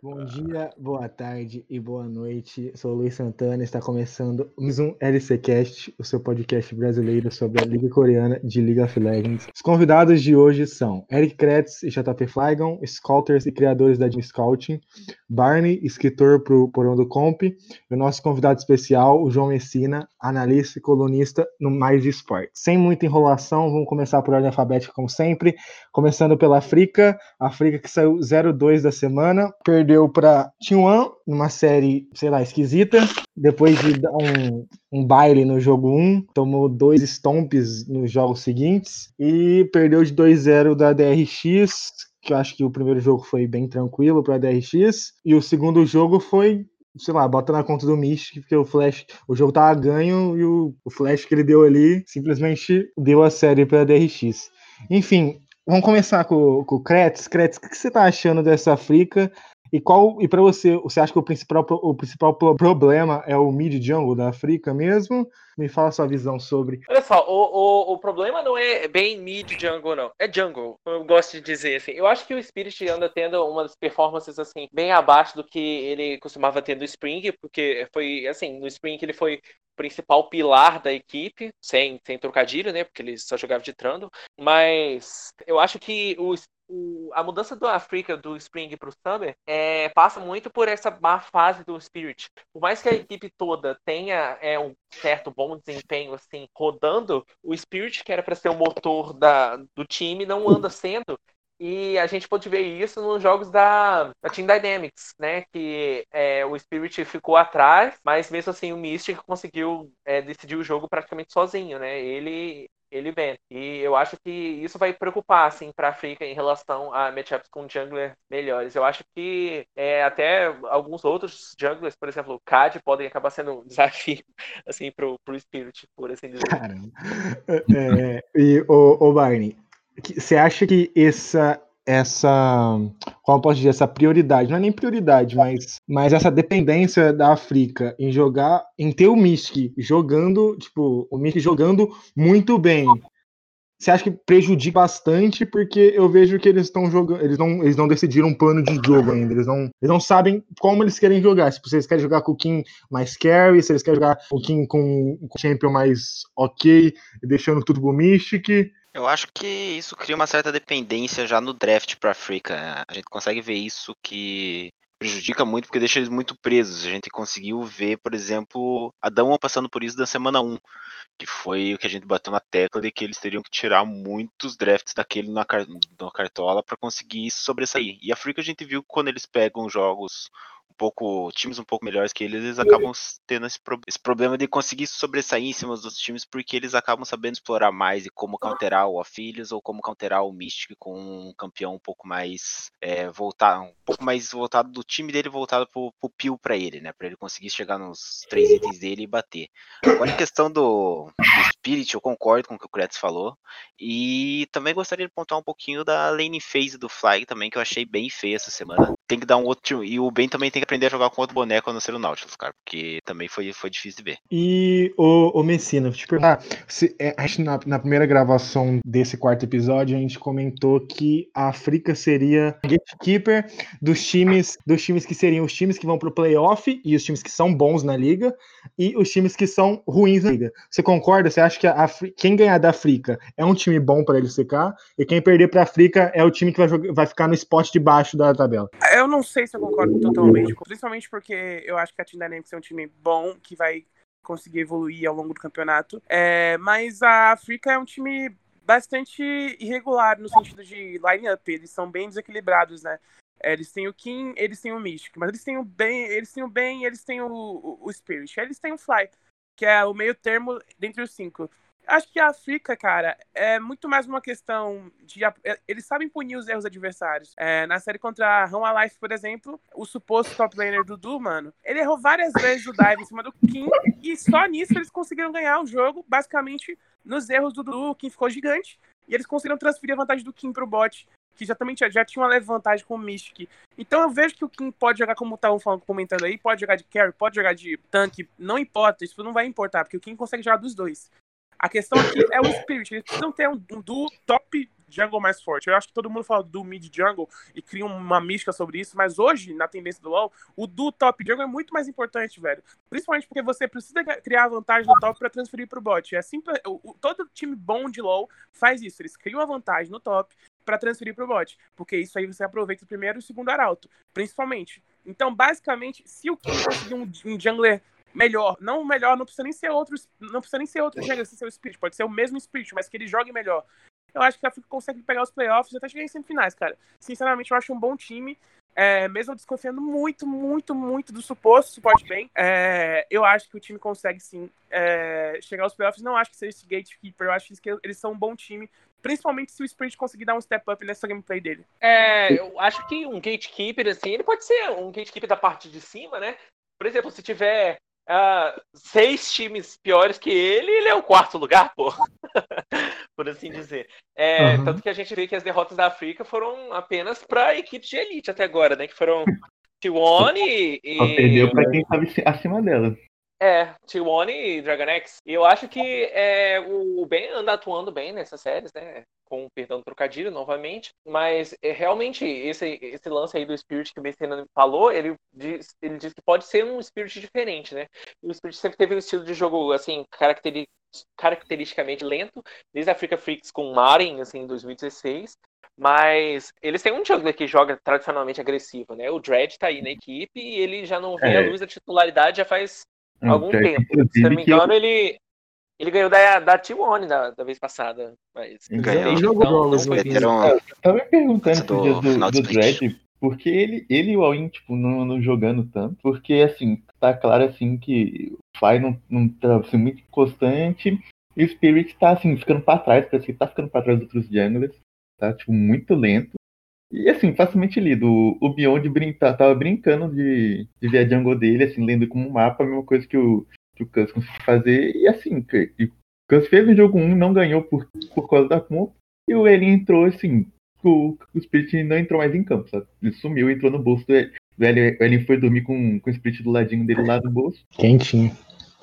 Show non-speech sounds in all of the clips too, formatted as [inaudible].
Bom dia, boa tarde e boa noite. Sou o Luiz Santana e está começando mais um LCcast, o seu podcast brasileiro sobre a Liga Coreana de League of Legends. Os convidados de hoje são Eric Kretz e JP Flygon, scouters e criadores da Dream Scouting, Barney, escritor para o Porão do Comp, e o nosso convidado especial, o João Messina, analista e colunista no Mais Esporte. Sem muita enrolação, vamos começar por ordem alfabética como sempre, começando pela África, a África que saiu 0-2 da semana, perdeu perdeu para T1 numa série, sei lá, esquisita. Depois de dar um, um baile no jogo 1, tomou dois stomps nos jogos seguintes e perdeu de 2-0 da DRX, que eu acho que o primeiro jogo foi bem tranquilo para a DRX, e o segundo jogo foi sei lá, bota na conta do Mystic, porque o Flash, o jogo tava ganho e o, o Flash que ele deu ali simplesmente deu a série para a DRX. Enfim, vamos começar com, com o Kretz. Kretz, o que você tá achando dessa África? E qual e para você, você acha que o principal, o principal problema é o mid jungle da África mesmo? Me fala sua visão sobre. Olha só, o, o, o problema não é bem mid jungle, não. É jungle, eu gosto de dizer assim. Eu acho que o Spirit anda tendo umas performances assim, bem abaixo do que ele costumava ter no Spring, porque foi assim, no Spring ele foi principal pilar da equipe, sem, sem trocadilho, né? Porque ele só jogava de Trando. Mas eu acho que o, o, a mudança do África do Spring para o Summer é, passa muito por essa má fase do Spirit. Por mais que a equipe toda tenha é, um certo bom desempenho assim rodando, o Spirit, que era para ser o motor da, do time, não anda sendo. E a gente pode ver isso nos jogos da, da Team Dynamics, né? Que é, o Spirit ficou atrás, mas mesmo assim o Mystic conseguiu é, decidir o jogo praticamente sozinho, né? Ele ele vem. E eu acho que isso vai preocupar, assim, pra África em relação a matchups com junglers melhores. Eu acho que é, até alguns outros junglers, por exemplo, o CAD, podem acabar sendo um [laughs] desafio, assim, pro, pro Spirit, por assim dizer. Caramba. É, e, o, o Barney, você acha que essa essa, como posso dizer, essa prioridade, não é nem prioridade, mas, mas essa dependência da África em jogar, em ter o Mystic jogando, tipo, o Mystic jogando muito bem. Você acha que prejudica bastante porque eu vejo que eles estão jogando, eles não, eles não decidiram um plano de jogo ainda, eles não, eles não sabem como eles querem jogar. Se vocês querem jogar com o Kim mais carry, se eles querem jogar com o Kim com, com o Champion mais ok, deixando tudo pro Mystic. Eu acho que isso cria uma certa dependência já no draft para África. A gente consegue ver isso que prejudica muito porque deixa eles muito presos. A gente conseguiu ver, por exemplo, a passando por isso da semana 1, que foi o que a gente bateu na tecla de que eles teriam que tirar muitos drafts daquele na, cartola para conseguir sobressair. E a África a gente viu que quando eles pegam jogos pouco times um pouco melhores que eles, eles acabam tendo esse, pro, esse, problema de conseguir sobressair em cima dos outros times porque eles acabam sabendo explorar mais e como counterar o Aphelios ou como counterar o Mystic com um campeão um pouco mais é, voltado, um pouco mais voltado do time dele voltado pro, pro Peel para ele, né, para ele conseguir chegar nos três itens dele e bater. Agora em questão do, do Spirit, eu concordo com o que o Kretz falou e também gostaria de pontuar um pouquinho da lane phase do Fly também que eu achei bem feia essa semana. Tem que dar um outro e o Ben também tem que aprender a jogar com outro boneco a não ser o Nautilus, cara, porque também foi, foi difícil de ver. E o, o Messina, te perguntar, se, é, a gente na, na, primeira gravação desse quarto episódio, a gente comentou que a África seria gatekeeper dos times, dos times que seriam os times que vão pro playoff e os times que são bons na liga e os times que são ruins na liga. Você concorda? Você acha que a, quem ganhar da África é um time bom para ele secar e quem perder para a África é o time que vai, vai ficar no spot de baixo da tabela? Eu não sei se eu concordo totalmente principalmente porque eu acho que a Team Dynamics é um time bom, que vai conseguir evoluir ao longo do campeonato. É, mas a África é um time bastante irregular no sentido de line-up, eles são bem desequilibrados, né? É, eles têm o Kim, eles têm o Mystic, mas eles têm o Ben, eles têm o Ben, eles têm o, o, o Spirit, eles têm o Fly, que é o meio termo dentre os cinco. Acho que a África, cara, é muito mais uma questão de. É, eles sabem punir os erros adversários. É, na série contra a Alive, por exemplo, o suposto top laner Dudu, mano, ele errou várias vezes o dive em cima do Kim e só nisso eles conseguiram ganhar o jogo, basicamente nos erros do Dudu. O Kim ficou gigante e eles conseguiram transferir a vantagem do Kim pro bot que já também já, já tinha uma vantagem com o Mystic. Então eu vejo que o Kim pode jogar, como estavam falando, comentando aí, pode jogar de carry, pode jogar de tanque, não importa, isso não vai importar, porque o Kim consegue jogar dos dois. A questão aqui é o Spirit. Eles precisam ter um, um duo top jungle mais forte. Eu acho que todo mundo fala do mid jungle e cria uma mística sobre isso, mas hoje, na tendência do LoL, o do top jungle é muito mais importante, velho. Principalmente porque você precisa criar vantagem no top para transferir pro bot. É simples, o, todo time bom de LoL faz isso, eles criam uma vantagem no top para transferir pro bot, porque isso aí você aproveita o primeiro e o segundo arauto, principalmente. Então, basicamente, se o King conseguir um, um jungler melhor. Não melhor, não precisa nem ser outro. Não precisa nem ser outro jungler se ser o Spirit. Pode ser o mesmo Spirit, mas que ele jogue melhor eu acho que a África consegue pegar os playoffs até chegar em semifinais, cara. Sinceramente, eu acho um bom time. É, mesmo desconfiando muito, muito, muito do suposto suporte bem, é, eu acho que o time consegue sim é, chegar aos playoffs. Não acho que seja esse gatekeeper, eu acho que eles são um bom time, principalmente se o Spirit conseguir dar um step up nessa gameplay dele. É, eu acho que um gatekeeper, assim, ele pode ser um gatekeeper da parte de cima, né? Por exemplo, se tiver uh, seis times piores que ele, ele é o quarto lugar, pô. [laughs] Por assim dizer. É, uhum. Tanto que a gente vê que as derrotas da África foram apenas para equipes de elite até agora, né? Que foram T1 e. e... perdeu para quem estava acima dela. É, T1 e Dragon X. E eu acho que é, o Ben anda atuando bem nessas séries, né? Com perdão do trocadilho novamente. Mas é, realmente, esse, esse lance aí do Spirit que o Messina falou, ele diz, ele diz que pode ser um Spirit diferente, né? E o Spirit sempre teve um estilo de jogo, assim, característico caracteristicamente lento, desde a Africa Freaks com Marin, assim, em 2016. Mas eles têm um jungler que joga tradicionalmente agressivo, né? O Dredd tá aí na equipe e ele já não vê é. a luz da titularidade já faz Hum, algum tempo. Se não me engano, eu... ele, ele ganhou da, da T1 da, da vez passada. Mas ganhou. Jogou não, não foi eu tava me perguntando do, do, do Dredd porque ele, ele e o Alwyn, tipo, não, não jogando tanto. Porque, assim, tá claro, assim, que o Fly não, não tá assim, muito constante. E o Spirit tá, assim, ficando pra trás. Parece que tá ficando pra trás dos outros junglers. Tá, tipo, muito lento. E assim, facilmente lido. O Beyond brinca, tava brincando de, de ver a jungle dele, assim, lendo como um mapa, a mesma coisa que o, que o Cus conseguiu fazer. E assim, o Cus fez no jogo 1, não ganhou por, por causa da comp. E o Elin entrou, assim, o, o Spirit não entrou mais em campo, sabe? Ele sumiu, entrou no bolso do Elin. O Elin foi dormir com, com o Spirit do ladinho dele lá no bolso. Quentinho.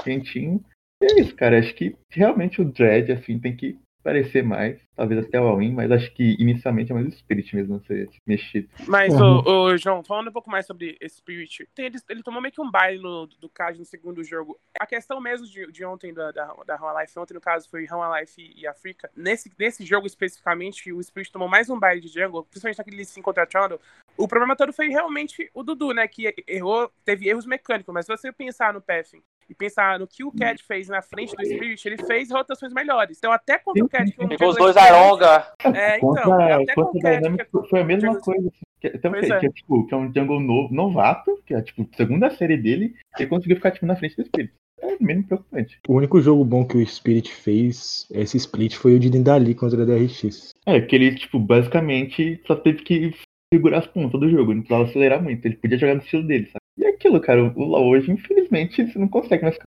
Quentinho. E é isso, cara. Acho que realmente o Dread, assim, tem que parecer mais, talvez até o All-In, mas acho que inicialmente é mais o Spirit mesmo ser mexido. Mas, uhum. o, o, João, falando um pouco mais sobre Spirit, ele, ele tomou meio que um baile no, do Cage no segundo jogo. A questão mesmo de, de ontem, da, da, da Rama Life, ontem no caso foi Rama Life e, e África, nesse, nesse jogo especificamente, o Spirit tomou mais um baile de jungle, principalmente naquele 5 contra Trundle. O problema todo foi realmente o Dudu, né, que errou, teve erros mecânicos, mas se você pensar no Pathing e pensar no que o Cat fez na frente do Spirit, ele fez rotações melhores. Então, até quando o Cat. Pegou os dois Aronga. É, então. Contra, até contra o Cat. Foi a mesma coisa. Assim, que, também, que, é. que, é, tipo, que é um jungle novo, novato, que é tipo segunda série dele, ele conseguiu ficar tipo, na frente do Spirit. É menos preocupante. O único jogo bom que o Spirit fez, esse split, foi o de Nidali contra a DRX. É, que ele, tipo, basicamente só teve que segurar as pontas do jogo, não precisava acelerar muito. Ele podia jogar no estilo dele, sabe? E é aquilo, cara, o LoL hoje, infelizmente, você não consegue mais ficar.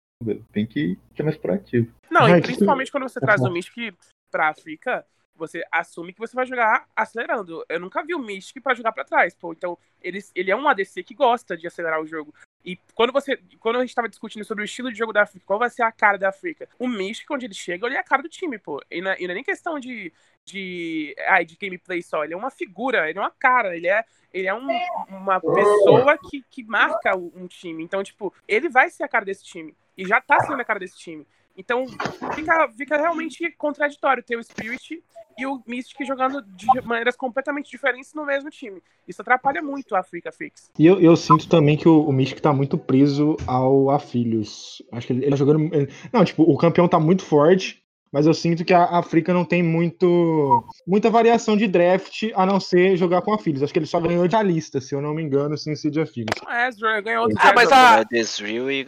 Tem que ser mais proativo. Não, e principalmente quando você traz o Mystic pra África, você assume que você vai jogar acelerando. Eu nunca vi o Mystic para jogar para trás, pô. Então, ele, ele é um ADC que gosta de acelerar o jogo. E quando você. Quando a gente tava discutindo sobre o estilo de jogo da África, qual vai ser a cara da África? O Mystic, onde ele chega, ele é a cara do time, pô. E não, e não é nem questão de. De. Ai, de gameplay só. Ele é uma figura, ele é uma cara, ele é. Ele é um, uma pessoa que, que marca um time. Então, tipo, ele vai ser a cara desse time. E já tá sendo a cara desse time. Então, fica, fica realmente contraditório ter o Spirit e o Mystic jogando de maneiras completamente diferentes no mesmo time. Isso atrapalha muito a Africa Fix. E eu, eu sinto também que o, o Mystic tá muito preso ao Afilhos. Acho que ele, ele tá jogando. Não, tipo, o campeão tá muito forte, mas eu sinto que a África não tem muito muita variação de draft, a não ser jogar com a Filhos. Acho que ele só ganhou de lista, se eu não me engano, sem ser de a Filhos. É, ganhou outro ah, mas, a...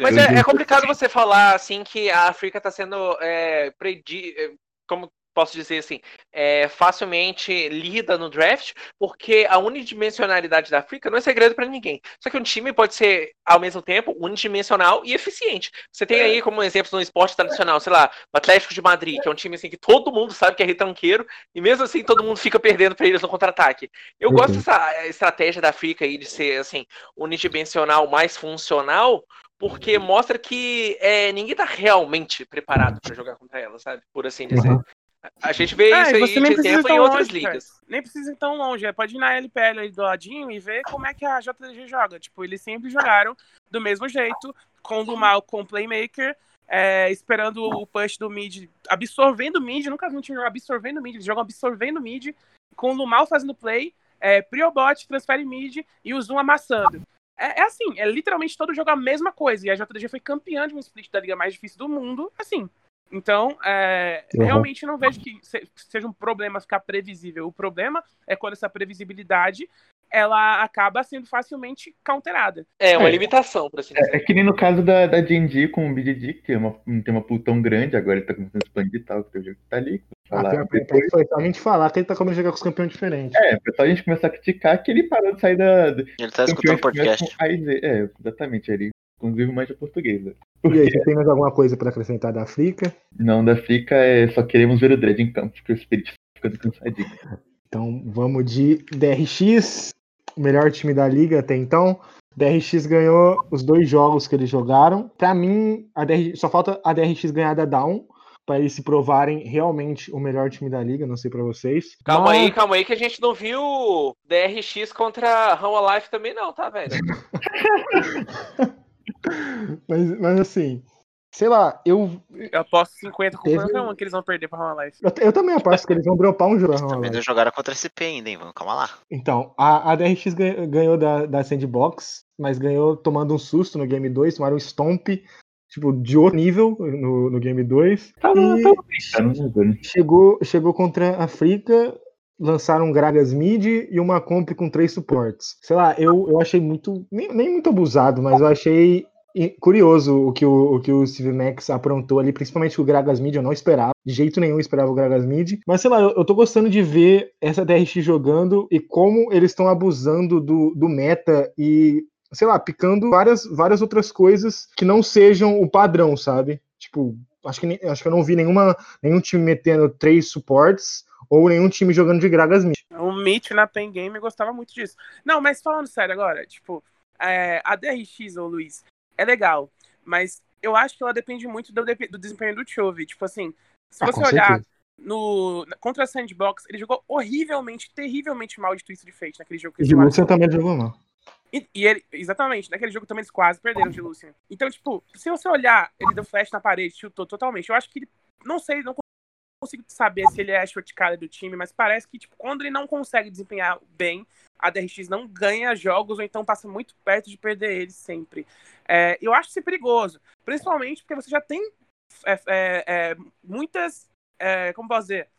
mas é, é, complicado você falar assim que a África está sendo é, predi... como posso dizer assim, é, facilmente lida no draft, porque a unidimensionalidade da África não é segredo para ninguém. Só que um time pode ser, ao mesmo tempo, unidimensional e eficiente. Você tem aí como exemplo no esporte tradicional, sei lá, o Atlético de Madrid, que é um time assim que todo mundo sabe que é retranqueiro, e mesmo assim todo mundo fica perdendo para eles no contra-ataque. Eu uhum. gosto dessa estratégia da África aí de ser assim, unidimensional mais funcional, porque mostra que é, ninguém tá realmente preparado para jogar contra ela, sabe? Por assim dizer. Uhum. A gente vê É, isso aí nem de tempo em outras longe, cara. ligas. Nem precisa ir tão longe. é, Pode ir na LPL aí do ladinho e ver como é que a JDG joga. Tipo, eles sempre jogaram do mesmo jeito, com o Lumal com o Playmaker, é, esperando o push do mid, absorvendo o mid. Nunca vi um time absorvendo o mid. Eles jogam absorvendo o mid, com o Lumal fazendo play, é, Priobot transfere mid e o Zoom amassando. É, é assim, é literalmente todo jogo a mesma coisa. E a JDG foi campeã de um split da liga mais difícil do mundo, assim. Então, é, Uhum. realmente não vejo que se- seja um problema ficar previsível. O problema é quando essa previsibilidade ela acaba sendo facilmente counterada. É uma É. limitação, por assim dizer. É que nem no caso da, da D&D com o BDD, que tem uma, não tem uma pool tão grande, agora ele tá começando a expandir e tal, que tem o jogo que tá ali. Ah, Falar depois. Foi a gente falar que ele tá começando a jogar com os campeões diferentes. É, foi só a gente começar a criticar que ele parou de sair da. Ele tá escutando podcast. com. É, exatamente, ele inclusive mais de português. né? E aí, você tem mais alguma coisa pra acrescentar da África? Não, da Frica é só queremos ver o Dredd em campo, porque o Spirit tá ficando cansadinho. Então vamos de DRX, o melhor time da liga até então. DRX ganhou os dois jogos que eles jogaram. Pra mim, a DRX, só falta a DRX ganhar da Down para eles se provarem realmente o melhor time da liga. Não sei pra vocês. Calma Mas- aí, calma aí, que a gente não viu DRX contra Rama Life também, não, tá, velho? [laughs] Mas, mas assim, sei lá, eu, Eu aposto 50 com Teve- qualquer um que eles vão perder pra Rama Life. eu, eu também aposto que eles vão dropar um jogo. Também não jogaram contra a CP ainda, hein? Vamos, calma lá. Então, a, a DRX ganhou, ganhou da, da Sandbox, mas ganhou tomando um susto no Game 2, tomaram um stomp, tipo, de outro nível no, no Game 2. Tá, E tá né, velho? chegou, chegou contra a África, lançaram um Gragas Mid e uma comp com três suportes. Sei lá, eu, eu achei muito, nem, nem muito abusado, mas eu achei curioso o que o, o que o Steve Max aprontou ali, principalmente o Gragas Mid, eu não esperava, de jeito nenhum esperava o Gragas Mid, mas sei lá, eu, eu tô gostando de ver essa DRX jogando e como eles estão abusando do, do meta e, sei lá, picando várias, várias outras coisas que não sejam o padrão, sabe? Tipo, acho que, acho que eu não vi nenhuma, nenhum time metendo três suportes ou nenhum time jogando de Gragas Mid. O Mitch na Pen Game gostava muito disso. Não, mas falando sério agora, tipo, é, a DRX, ô Luiz, é legal, mas eu acho que ela depende muito do, do desempenho do Chove. Tipo assim, se Ah, você olhar certeza. no, contra a Sandbox, ele jogou horrivelmente, terrivelmente mal de Twisted Fate naquele jogo que E eles de tomaram. Lucian também jogou mal. E, e ele, exatamente, naquele jogo também eles quase perderam de Lucian. Então, tipo, se você olhar, ele deu flash na parede, chutou totalmente. Eu acho que ele, não sei, não consigo saber se ele é a shortcada do time, mas parece que, tipo, quando ele não consegue desempenhar bem, a DRX não ganha jogos ou então passa muito perto de perder eles sempre. É, eu acho isso perigoso, principalmente porque você já tem é, é, é, muitas, é, como posso dizer,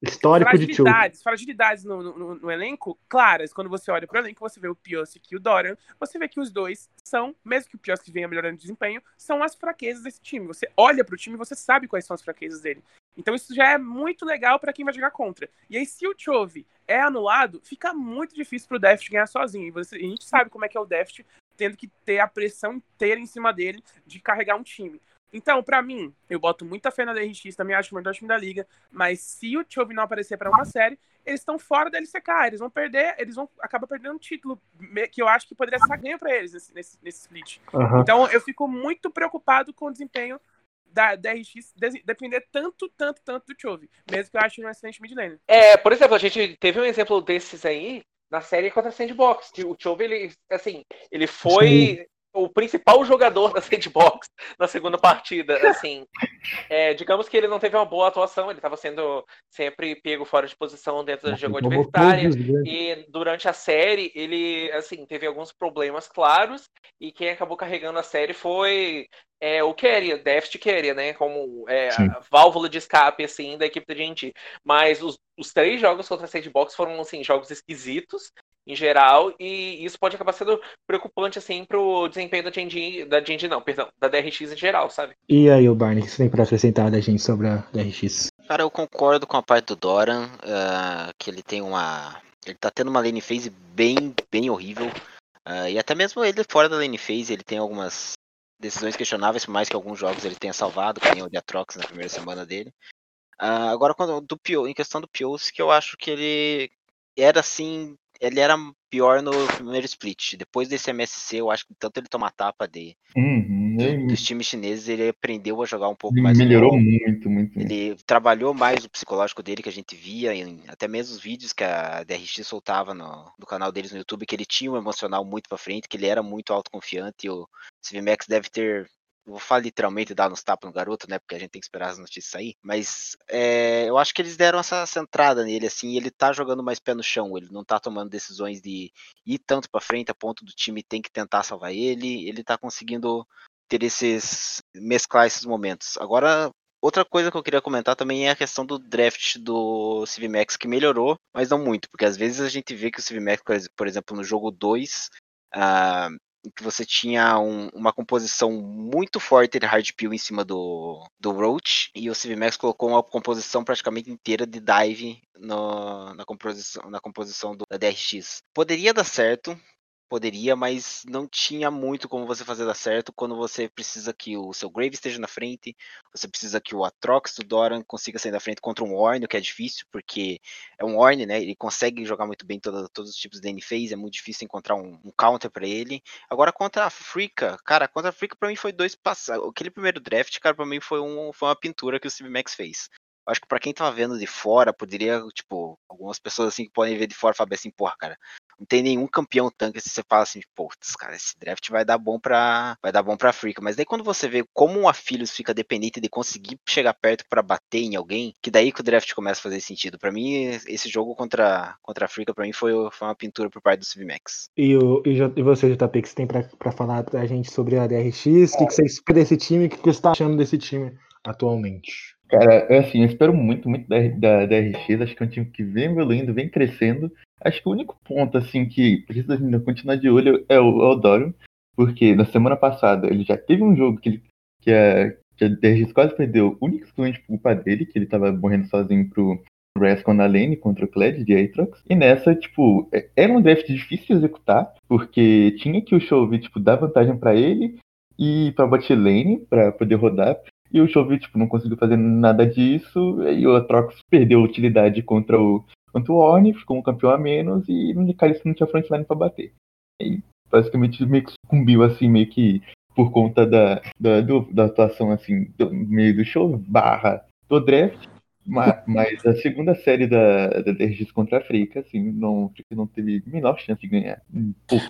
Histórico de fragilidades, fragilidades no, no- no elenco claras. Quando você olha para o elenco, você vê o Piosik e o Dorian, você vê que os dois são, mesmo que o Piosik venha melhorando de desempenho, são as fraquezas desse time. Você olha para o time e você sabe quais são as fraquezas dele. Então isso já é muito legal para quem vai jogar contra. E aí, se o Chove é anulado, fica muito difícil pro Deft ganhar sozinho. E você- a gente sabe como é que é o Deft tendo que ter a pressão inteira em cima dele de carregar um time. Então, pra mim, eu boto muita fé na DRX, também acho o melhor time da liga, mas se o Chove não aparecer pra uma série, eles estão fora da LCK, eles vão perder, eles vão acabar perdendo um título que eu acho que poderia ser ganho pra eles nesse, nesse, nesse split. Aham. Então, eu fico muito preocupado com o desempenho da DRX de- depender tanto, tanto, tanto do Chove, mesmo que eu ache um excelente mid laner. É, por exemplo, a gente teve um exemplo desses aí na série contra a Sandbox, que o Chove, ele, assim, ele foi o principal jogador da Sandbox na segunda partida, [laughs] assim. É, digamos que ele não teve uma boa atuação, ele estava sendo sempre pego fora de posição dentro do jogo grandes. E durante a série, ele, assim, teve alguns problemas claros, e quem acabou carregando a série foi é, o Keria, Deft Keria, né? Como é, válvula de escape, assim, da equipe da gente. Mas os, os três jogos contra a Sandbox foram, assim, jogos esquisitos, em geral, e isso pode acabar sendo preocupante, assim, pro desempenho da Genji, da Genji não, perdão, da DRX em geral, sabe? E aí, o Barney, o que você tem pra acrescentar da gente sobre a DRX? Cara, eu concordo com a parte do Doran, ah, que ele tem uma. Ele tá tendo uma lane phase bem, bem horrível. ah, e até mesmo ele fora da lane phase, ele tem algumas decisões questionáveis, por mais que alguns jogos ele tenha salvado, que nem o de Atrox na primeira semana dele. Ah, agora, quando, do Pio, em questão do Pios, que eu acho que ele era assim. Ele era pior no primeiro split. Depois desse MSC, eu acho que tanto ele tomar tapa de, uhum, dos times chineses, ele aprendeu a jogar um pouco mais. Melhorou muito, muito. Ele trabalhou mais o psicológico dele, que a gente via, em, até mesmo os vídeos que a DRX soltava no, no canal deles no YouTube, que ele tinha um emocional muito pra frente, que ele era muito autoconfiante. E o CVMAX deve ter vou falar literalmente dar nos tapas no garoto, né? Porque a gente tem que esperar as notícias sair. Mas é, eu acho que eles deram essa centrada nele, assim, ele tá jogando mais pé no chão, ele não tá tomando decisões de ir tanto para frente a ponto do time tem que tentar salvar ele, ele tá conseguindo ter esses. mesclar esses momentos. Agora. Outra coisa que eu queria comentar também é a questão do draft do CivMax, que melhorou, mas não muito, porque às vezes a gente vê que o CivMax, por exemplo, no jogo 2, uh, que você tinha um, uma composição muito forte de hard peel em cima do, do Roach, e o CivMax colocou uma composição praticamente inteira de dive no, na composição, na composição do, da DRX. Poderia dar certo, Poderia, mas não tinha muito como você fazer dar certo quando você precisa que o seu Grave esteja na frente, você precisa que o Atrox do Doran consiga sair da frente contra um Orn, o que é difícil, porque é um Orn, né? Ele consegue jogar muito bem todos os tipos de N-Phase, é muito difícil encontrar um, um counter para ele. Agora contra a Frika, cara, contra a Frika pra mim foi dois passos. Aquele primeiro draft, cara, pra mim foi, um, foi uma pintura que o Steve Max fez acho que para quem tava vendo de fora, poderia, tipo, algumas pessoas assim que podem ver de fora falar assim, porra, cara, não tem nenhum campeão tanque se você fala assim, putz, cara, esse draft vai dar bom pra. Vai dar bom pra Africa. Mas daí quando você vê como um Aphelios fica dependente de conseguir chegar perto para bater em alguém, que daí que o draft começa a fazer sentido. Para mim, esse jogo contra, contra a Africa, para mim, foi, foi uma pintura por parte do Civimax. E, o, e, e você, JP, que você tem pra, falar pra gente sobre a DRX? O que, que você espera desse time? O que, que você tá achando desse time atualmente? Cara, assim, eu espero muito, muito da, da, da RX. Acho que é um time que vem evoluindo, vem crescendo. Acho que o único ponto, assim, que precisa ainda continuar de olho é o, é o Dorian. Porque na semana passada ele já teve um jogo que, ele, que, a, que a DRX quase perdeu, exclusivo por culpa dele, que ele tava morrendo sozinho pro Rascon na lane contra o Kled de Aatrox. E nessa, tipo, é, era um draft difícil de executar, porque tinha que o Chove, tipo, dar vantagem para ele e pra bot lane, pra poder rodar. E o Chovy, tipo, não conseguiu fazer nada disso. E o Atrox perdeu utilidade contra o, contra o Orne, ficou um campeão a menos. E no Nicalis não tinha frontline pra bater. E basicamente meio que sucumbiu, assim, meio que por conta da, da, do, da atuação, assim, do meio do show, barra do draft. Mas, [laughs] mas, a segunda série da, da contra a Africa, assim, não, não teve a menor chance de ganhar.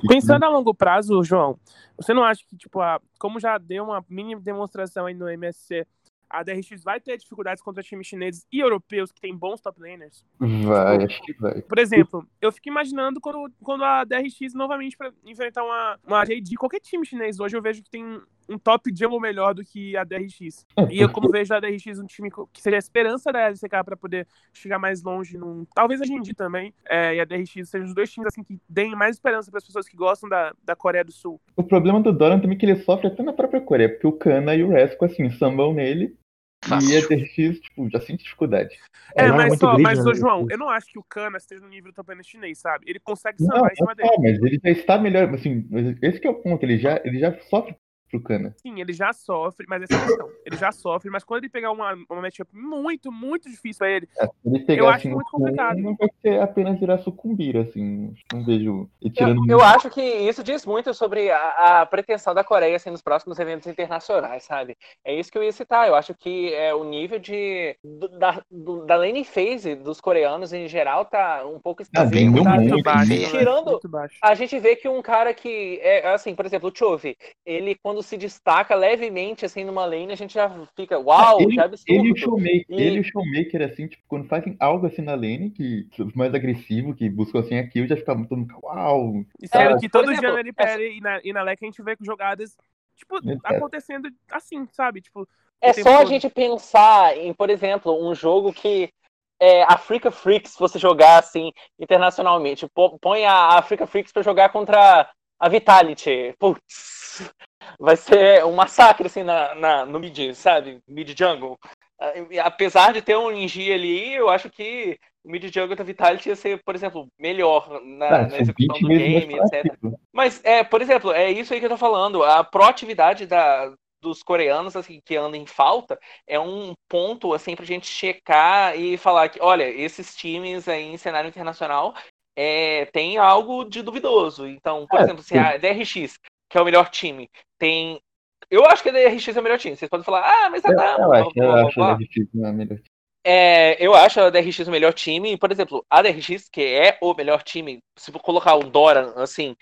Pensando a longo prazo, João, você não acha que, tipo, a, como já deu uma mini demonstração aí no MSC, a DRX vai ter dificuldades contra times chineses e europeus que têm bons top laners? Vai, acho que vai. Por exemplo, eu fico imaginando quando, quando a DRX novamente para enfrentar uma, uma JD, qualquer time chinês hoje eu vejo que tem um top jungle melhor do que a DRX. É, e eu, como vejo a DRX um time que seria a esperança da LCK para poder chegar mais longe, num, talvez a Genji também, é, e a DRX sejam os dois times assim que deem mais esperança para as pessoas que gostam da, da Coreia do Sul. O problema do Doran também é que ele sofre até na própria Coreia, porque o Kana e o Resco, assim, sambam nele Fácil. E ETX, tipo, já sente dificuldade. É, é mas, é só, mas né? João, eu não acho que o Kana esteja no nível do campeão chinês, sabe? Ele consegue sambar em cima dele. mas ele já está melhor, assim, esse é o ponto, ele já, ele já sofre pro Kana. Sim, ele já sofre, mas essa é a questão. Ele já sofre, mas quando ele pegar uma, uma matchup muito, muito difícil pra ele, é, ele pegar, eu acho assim, muito complicado. Não vai ser apenas virar sucumbir, assim. Não vejo ele tirando. Eu, eu acho que isso diz muito sobre a, a, pretensão da Coreia assim, nos próximos eventos internacionais, sabe? É isso que eu ia citar. Eu acho que é, o nível de da, do, da lane phase dos coreanos em geral tá um pouco ah, esquisito. tá, muito baixo. Tirando, muito baixo. a gente vê que um cara que é assim, por exemplo, o Chove, ele quando quando se destaca levemente assim numa lane, a gente já fica, uau, ele, que absurdo. Ele e o Showmaker, e... ele o Showmaker, assim, tipo, quando fazem algo assim na lane, que mais agressivo, que buscam assim aqui, já fica muito uau. E sério é, que todo exemplo, dia na LPL é... e na, e na LEC a gente vê jogadas, tipo, é. acontecendo assim, sabe? Tipo. É só todo. a gente pensar em, por exemplo, um jogo que é, Africa Freaks, se você jogar assim internacionalmente, põe a Africa Freaks para jogar contra a Vitality. Putz, vai ser um massacre assim na, na, no mid, sabe? Mid jungle. Apesar de ter um Ninja ali, eu acho que o mid jungle da Vitality ia ser, por exemplo, melhor na, ah, na execução do game, etc. Mas, é, por exemplo, é isso aí que eu tô falando. A proatividade da, dos coreanos assim que andam em falta é um ponto assim pra gente checar e falar que olha esses times aí em cenário internacional é, tem algo de duvidoso. Então, por é, exemplo, se a DRX, que é o melhor time, tem. Eu acho que a DRX é o melhor time. Vocês podem falar, ah, mas a Dama. Eu, acho, eu acho a DRX é melhor time. É, eu acho a DRX o melhor time. Por exemplo, a DRX, que é o melhor time, se for colocar um Doran assim,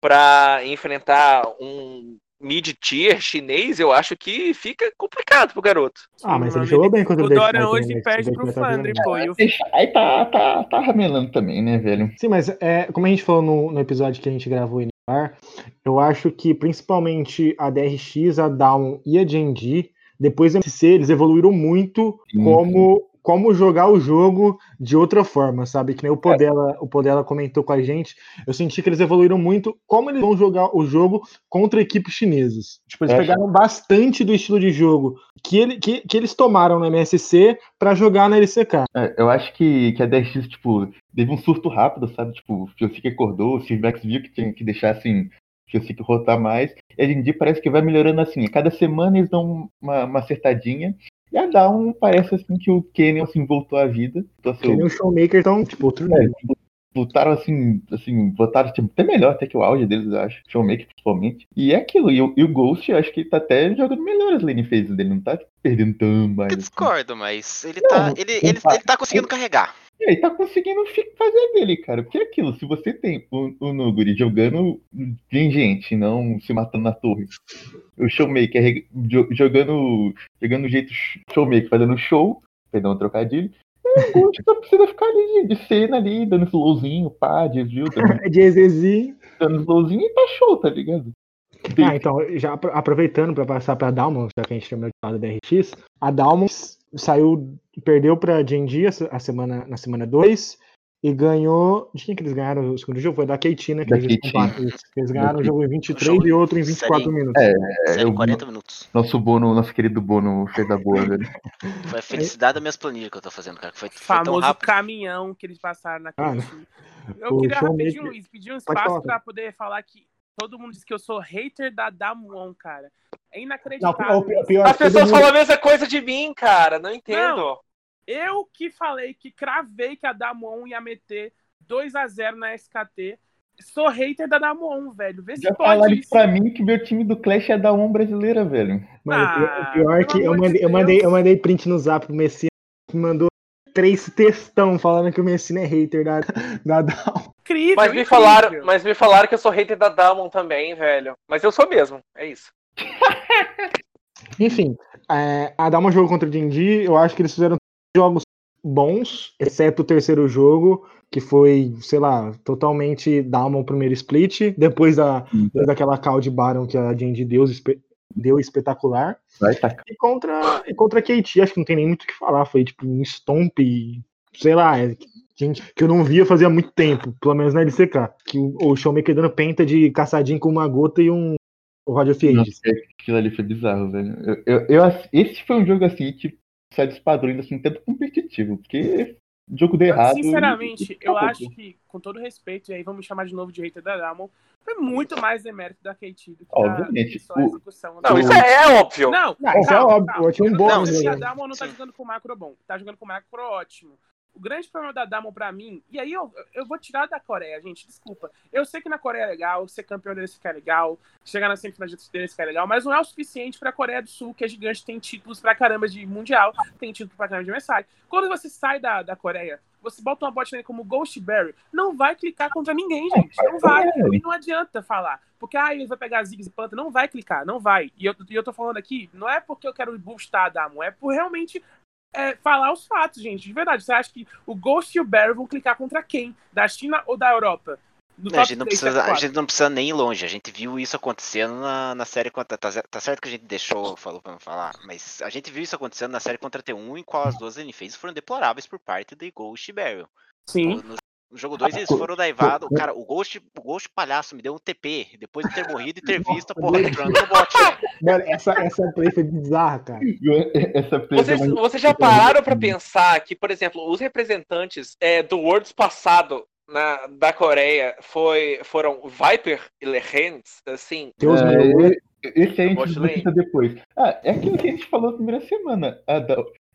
para enfrentar um mid-tier chinês, eu acho que fica complicado pro garoto. Ah, mas ele jogou bem contra o O Dorian hoje né? perde pro Fandre, pô. É, aí tá, tá, tá ramelando também, né, velho? Sim, mas é, como a gente falou no, no episódio que a gente gravou no ar, eu acho que principalmente a DRX, a Down e a GNG, depois da MC, eles evoluíram muito Sim. como como jogar o jogo de outra forma, sabe? Que nem o Podela, é. o Podela comentou com a gente. Eu senti que eles evoluíram muito como eles vão jogar o jogo contra equipes chinesas. Tipo, eles é. pegaram bastante do estilo de jogo que, ele, que, que eles tomaram no MSC para jogar na LCK. É, eu acho que, que a DX, tipo, teve um surto rápido, sabe? Tipo, o Fiosic acordou, o Steve Max viu que tinha que deixar assim. Fiosic rotar mais. E a gente parece que vai melhorando assim. Cada semana eles dão uma, uma acertadinha. E a Down parece assim que o Kenyon assim, voltou à vida. Seu... Kenyon e o Showmaker estão, tipo, outro é, tipo, Voltaram assim, assim, votaram tipo, até melhor até que o auge deles, eu acho. Showmaker, principalmente. E é aquilo. E o, e o Ghost, eu acho que ele tá até jogando melhor as lane phases dele, não tá tipo, perdendo tão mais. Eu assim. discordo, assim. mas ele, não, tá, ele, ele, ele, ele tá conseguindo carregar. E aí tá conseguindo fazer dele, cara. Porque é aquilo, se você tem o, o Nuguri jogando de gente, não se matando na torre. O Showmaker jogando, jogando jeito Showmaker, fazendo show, perdão, um trocadilho. [laughs] O Gucci só precisa ficar ali de cena ali, dando slowzinho, pá, desvio. [laughs] Dando, de exezinho. Dando slowzinho e tá show, tá ligado? Ah, então, já aproveitando para passar pra Dalmon, já que a gente terminou de falar da DRX, a Dalmon saiu, perdeu pra Genji a semana, na semana 2 e ganhou. De quem que eles ganharam o segundo jogo? Foi da Keitina, que eles, eles ganharam o jogo em 23 e outro em 24 série, minutos. É, é eu, 40 minutos. Nosso Bono, nosso querido Bono fez da boa, velho. Foi a felicidade das minhas planilhas que eu tô fazendo, cara. Foi, foi Famoso caminhão que eles passaram na ah, Eu queria rapidinho, Luiz, pedir um espaço para poder falar que todo mundo diz que eu sou hater da Damwon, cara. É inacreditável. Não, pior, pior, As pessoas mundo... falam a mesma coisa de mim, cara. Não entendo. Não, eu que falei que cravei que a Damon ia meter 2 a 0 na SKT. Sou hater da Damon, velho. Vê se Já pode falaram isso. pra mim que meu time do Clash é da Damon brasileira, velho. Mano, ah, pior é que eu mandei, eu, mandei, eu mandei print no zap pro Messina que mandou três textão falando que o Messina é hater da, da Damon. Incrível, mas me, incrível. Falaram, mas me falaram que eu sou hater da Damon também, velho. Mas eu sou mesmo, é isso. [laughs] Enfim, é, a Dalma jogou contra o D&D, eu acho que eles fizeram jogos bons, exceto o terceiro jogo, que foi, sei lá, totalmente Dalma o primeiro split, depois da, uhum. daquela call de Baron que a D&D deu, deu espetacular. Tá. E contra, e contra a KT, acho que não tem nem muito o que falar, foi tipo um stomp, sei lá, é, gente, que eu não via fazia muito tempo, pelo menos na LCK, que o, o Showmaker dando penta de caçadinho com uma gota e um o Roger Fiennes. Aquilo ali foi bizarro, velho. Eu, eu, eu, esse foi um jogo assim que sai padrões assim, tanto competitivo, porque jogo de errado. Sinceramente, e... eu acho que, com todo respeito, e aí vamos chamar de novo de hater da Damon, foi muito mais demérito da KT do que Obviamente. só a execução. Não, isso é óbvio. Não, não isso é óbvio. Eu tinha um bom. Não, a Damon não tá jogando com macro bom, tá jogando com macro ótimo. O grande problema da Damon para mim, e aí eu, eu vou tirar da Coreia, gente, desculpa. Eu sei que na Coreia é legal, ser campeão desse fica legal, chegar na semifinal desse fica legal, mas não é o suficiente pra Coreia do Sul, que é gigante, tem títulos pra caramba de mundial, tem título pra caramba de mensagem. Quando você sai da, da Coreia, você bota uma bot como Ghost Berry, não vai clicar contra ninguém, gente. Não vai. E não adianta falar. Porque, ah, ele vai pegar Ziggs e Planta. Não vai clicar, não vai. E eu, e eu tô falando aqui, não é porque eu quero boostar a Damon, é por realmente é, falar os fatos, gente. De verdade. Você acha que o Ghost e o Barry vão clicar contra quem? Da China ou da Europa? Não, a, gente não precisa, a gente não precisa nem ir longe. A gente viu isso acontecendo na, na série contra. Tá, tá certo que a gente deixou, falou pra não falar, mas a gente viu isso acontecendo na série contra T1, em qual as duas NFAs foram deploráveis por parte de Ghost e Barry. Sim. No, no, jogo 2 eles foram daivados. Cara, o Ghost, o Ghost palhaço me deu um TP depois de ter morrido e ter [laughs] visto a porra do no bot. Mano, essa, essa play foi bizarra, cara. Essa play vocês, vocês já pararam pra pensar que, por exemplo, os representantes é, do Worlds passado na, da Coreia foi, foram Viper e Lehens, assim. Deus é, esse a gente depois. Ah, é aquilo que a gente falou na primeira semana. A,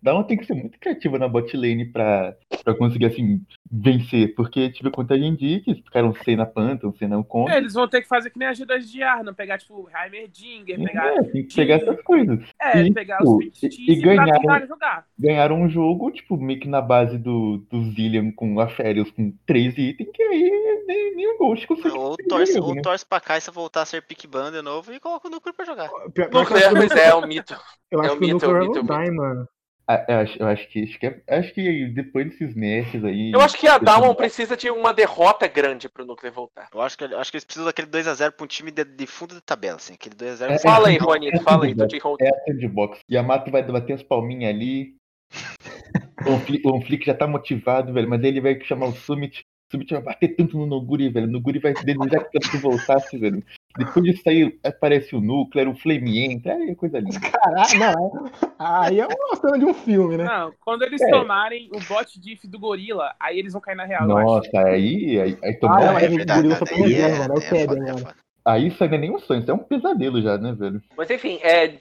Dá uma tem que ser muito criativa na bot lane pra, pra conseguir, assim, vencer. Porque tive conta de que ficaram sem na Phantom, sem na Kong. É, eles vão ter que fazer que nem as de de Arna, pegar, tipo, Heimerdinger, pegar. É, tem que pegar essas coisas. É, e, pegar tipo, os e, e ganharam, jogar. ganharam um jogo, tipo, meio que na base do, do Zillion com a Férias com três itens, que aí nem, nem o Ghost consegue. Ou torce, ou né? torce pra cá e se voltar a ser pick ban de novo e coloca o núcleo pra jogar. Nuclear, mas é, é um mito. Eu é acho um que mito, o é um mito, não é um vai, mito. mano. Ah, eu acho, eu acho que acho que, é- acho que depois desses mestres aí. Eu acho que a Damon precisa de uma derrota grande pro Nuclear voltar. Eu acho que, acho que eles precisam daquele 2x0 pra um time de, de fundo de tabela, assim. Aquele 2x0. É, Fala aí, é, Juanito, fala aí, tô te É a sandbox. Yamato vai bater as palminhas ali. [laughs] o, Flick, o Flick já tá motivado, velho, mas ele vai chamar o Summit. O Summit vai bater tanto no Noguri, velho. O Noguri vai desejar que tanto voltasse, velho. Depois disso aí aparece o núcleo, o Flame entra, aí é coisa linda. Caralho, não. Aí é uma cena de um filme, né? Não, quando eles É. tomarem o bot diff do gorila, aí eles vão cair na real. Nossa, aí, aí, aí, Ah, tomou- não, é aí o gorila só tem é- mano. É o é Kevin, é mano. aí isso ainda é nenhum sonho, isso é um pesadelo já, né, velho? Mas enfim, é,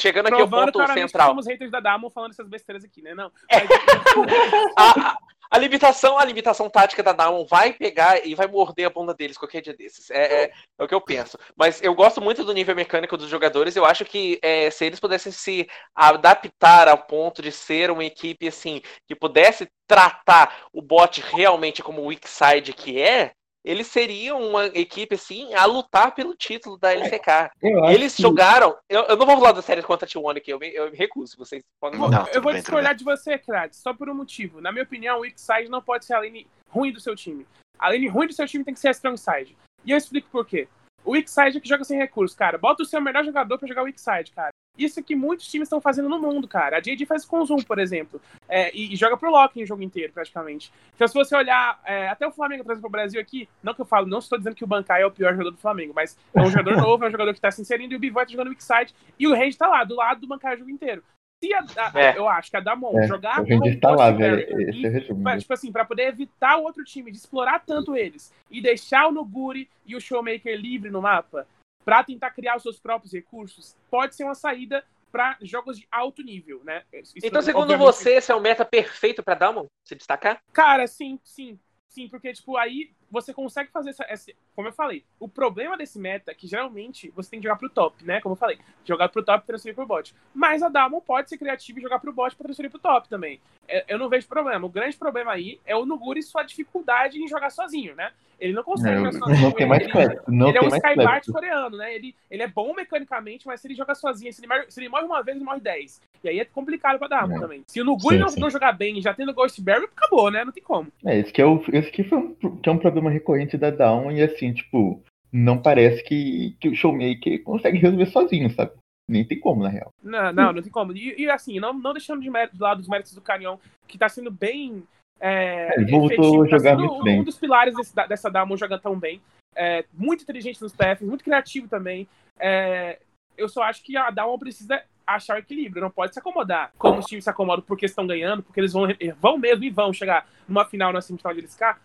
chegando aqui ao Provando ponto claramente que central. somos haters da Damon falando essas besteiras aqui, né? Não. [laughs] A, a- a limitação, a limitação tática da Damon vai pegar e vai morder a bunda deles qualquer dia desses. É, é- é o que eu penso. Mas eu gosto muito do nível mecânico dos jogadores. Eu acho que é, se eles pudessem se adaptar ao ponto de ser uma equipe assim que pudesse tratar o bot realmente como o weak side que é, eles seriam uma equipe assim a lutar pelo título da LCK. Acho Eles que- jogaram. Eu, eu não vou falar da série contra a T1 aqui, eu me, eu me recuso. Vocês podem Não, tudo eu vou discordar de você, Krat, só por um motivo. Na minha opinião, o weak side não pode ser a lane ruim do seu time. A lane ruim do seu time tem que ser a strong side. E eu explico por quê. O weak side é que joga sem recursos, cara. Bota o seu melhor jogador pra jogar o weak side, cara. Isso é que muitos times estão fazendo no mundo, cara. A JD faz com o Zoom, por exemplo. É, e, e joga pro Loki o jogo inteiro, praticamente. Então, se você olhar, é, até o Flamengo trazendo pro Brasil aqui, não que eu falo, não estou dizendo que o Bankai é o pior jogador do Flamengo, mas é um jogador [laughs] novo, é um jogador que tá se inserindo e o Bivoy tá jogando weak side. E o Range tá lá, do lado do Bankai o jogo inteiro. Se a, a- É. eu acho que a Damon É, jogar o Ranger tá lá, velho. Esse e é o resumo. pra, tipo assim, pra poder evitar o outro time de explorar tanto eles e deixar o Noguri e o Showmaker livre no mapa pra tentar criar os seus próprios recursos, pode ser uma saída pra jogos de alto nível, né? Isso, Então, segundo obviamente, você, esse é o meta perfeito pra Damon se destacar? Cara, sim, sim. Sim, porque, tipo, aí você consegue fazer essa, essa- Como eu falei, o problema desse meta é que geralmente você tem que jogar pro top, né? Como eu falei, jogar pro top e transferir pro bot. Mas a Damon pode ser criativa e jogar pro bot pra transferir pro top também. É, Eu não vejo problema. O grande problema aí é o Nuguri e sua dificuldade em jogar sozinho, né? Ele não consegue É, jogar sozinho. não tem mais ele, crédito. Não ele é tem um mais Skybart coreano, né? Ele, ele é bom mecanicamente, mas se ele joga sozinho, se ele, morre, se ele morre uma vez, ele morre 10. E aí é complicado pra Damon É. também. Se o Nuguri Sim, não, sim. não jogar bem já tendo Ghost Barrier, acabou, né? Não tem como. É, esse que, é o, esse que, foi um, que é um problema recorrente da Down e assim, tipo, não parece que, que o Showmaker consegue resolver sozinho, sabe? Nem tem como, na real. Não, não, não tem como. E, e, assim, não, não deixando de, mérito, de lado os méritos do Canyon, que tá sendo bem. É, Ele voltou efetivo, a jogar tá sendo muito um, bem. um dos pilares desse, dessa Damon jogando tão bem. É, muito inteligente nos PFs, muito criativo também. É, eu só acho que a Damon precisa achar o equilíbrio, não pode se acomodar. Como os times se acomodam porque estão ganhando, porque eles vão, vão mesmo e vão chegar numa final, na semifinal de LSK.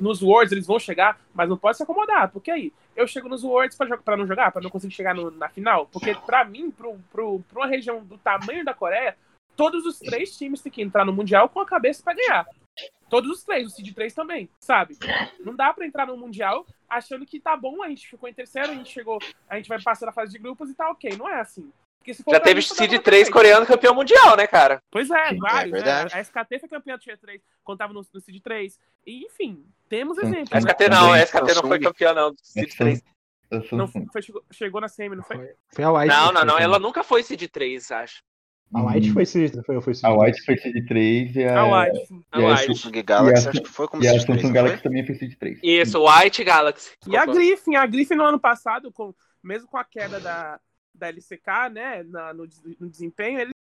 Nos Worlds eles vão chegar, mas não pode se acomodar, porque aí eu chego nos Worlds pra não jogar, pra não conseguir chegar no- na final, porque pra mim, pra uma região do tamanho da Coreia, todos os três times têm que entrar no Mundial com a cabeça pra ganhar. Todos os três, o Seed 3 também, sabe? Não dá pra entrar no Mundial achando que tá bom, a gente ficou em terceiro, a gente chegou, a gente vai passar na fase de grupos e tá ok. Não é assim. Porque se for Já teve Seed pra 3 perfeito. coreano campeão mundial, né, cara? Pois é, Sim, é vários, né? verdade. A SKT foi campeã do Tier 3 quando tava no, no Seed 3. E, enfim, temos Sim. exemplos. A né? SKT não, a SKT não foi campeã, não, do Seed 3. Eu sou Não, foi, chegou, chegou na semi, não foi? Foi, a White. Não, não, não, ela nunca foi Seed 3, acho. A White Hum. foi Seed, foi, foi Seed. A White foi Seed 3 e a, A White. A a White. Samsung Galaxy, E a- acho que foi como e a Seed 3, Samsung não foi? Galaxy também foi Seed 3. Isso, White Galaxy. E a Griffin, a Griffin no ano passado, com, mesmo com a queda da, da LCK, né, na- no, no desempenho, eles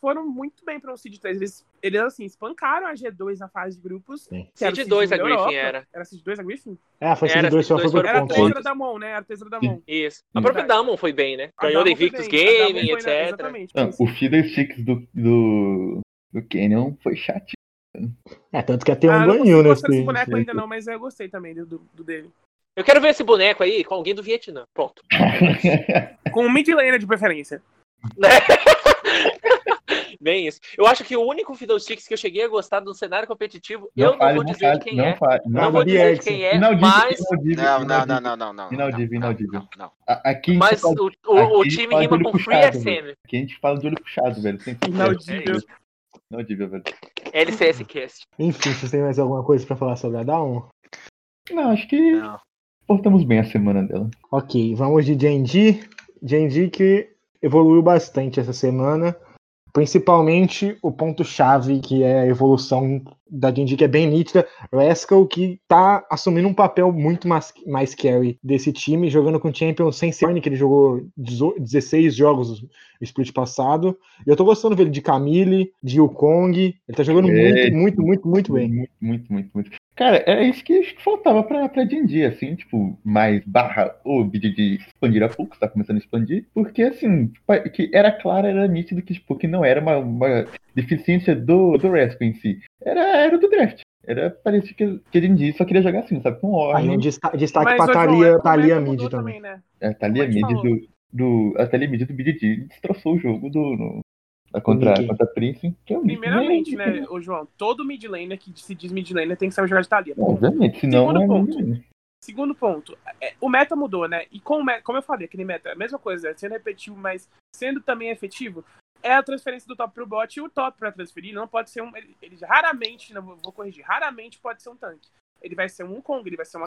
foram muito bem para o Seed 3. Eles, eles, assim, espancaram a G2 na fase de grupos. Sim. Seed 2 a Griffin era. Era Seed 2 a Griffin? É, foi Era, Seed 2, só foi 2 por Era a terceira da mão, né? Era a terceira da mão. Isso. A própria Damon foi bem, né? Ganhou da Invictus Gaming, etc. Exatamente. Ah, isso. o Fiddlesticks do, do, do Canyon foi chato. É, tanto que até um Ah, eu não ganhou nesse. gostar desse boneco ainda não, mas eu gostei também do- do dele. Eu quero ver esse boneco aí com alguém do Vietnã. Pronto. [laughs] Com um mid laner de preferência. Né? [laughs] Bem isso. Eu acho que o único Fiddlesticks que eu cheguei a gostar do cenário competitivo, não eu não vou dizer não de quem não é. Fale, não, não vou dizer de quem é, mas... Não, não, não, não, não, não. Inaudível, inaudível. Não, Aqui mas fala, o, o, o time rima com Free SM. Aqui a gente fala de olho puxado, velho. Inaudível. Inaudível, velho. LCS Cast. Enfim, vocês têm mais alguma coisa pra falar sobre a Down? Não, acho que não. Portamos bem a semana dela. Ok, vamos de Genji. Genji que evoluiu bastante essa semana. Principalmente o ponto-chave, que é a evolução da Genji, que é bem nítida. Rascal, que tá assumindo um papel muito mais, mais carry desse time, jogando com o Champion sem Cerny, que ele jogou 16 jogos no split passado. E eu tô gostando dele de Camille, de Yukong. Ele tá jogando é, muito, muito, muito, muito bem. Muito, muito, muito, muito. Cara, era isso que faltava pra, pra D&D, assim, tipo, mais barra o BDD expandir a pouco, tá começando a expandir, porque, assim, tipo, que era claro, era nítido que, tipo, que não era uma, uma deficiência do, do Rescue em si, era, era do draft. Era, parecia que, que D&D só queria jogar assim, sabe, com ordem. Aí, destaque, destaque pra Thalia, Thalia Mid também. também né? É, Thalia Mid do, do, a Thalia Mid do BDD destroçou o jogo do, no, contra, contra a Prince. Que é Primeiramente, né, o João, todo mid laner que se diz mid laner tem que saber jogar de Thalia. Obviamente, senão Segundo é ponto. Segundo ponto, é, o meta mudou, né? E com meta, como eu falei, aquele meta, a mesma coisa, sendo repetitivo, mas sendo também efetivo, é a transferência do top pro bot e o top para transferir não pode ser um. Ele, ele, raramente, não vou corrigir, raramente pode ser um tanque. Ele vai ser um Kong, ele vai ser uma,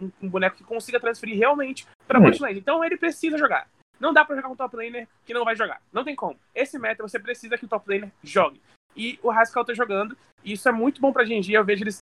um, um, boneco que consiga transferir realmente para bot lane. Então ele precisa jogar. Não dá para jogar um top laner que não vai jogar. Não tem como. Esse meta você precisa que o top laner jogue. E o Haskell tá jogando. E isso é muito bom pra Genji. Eu vejo eles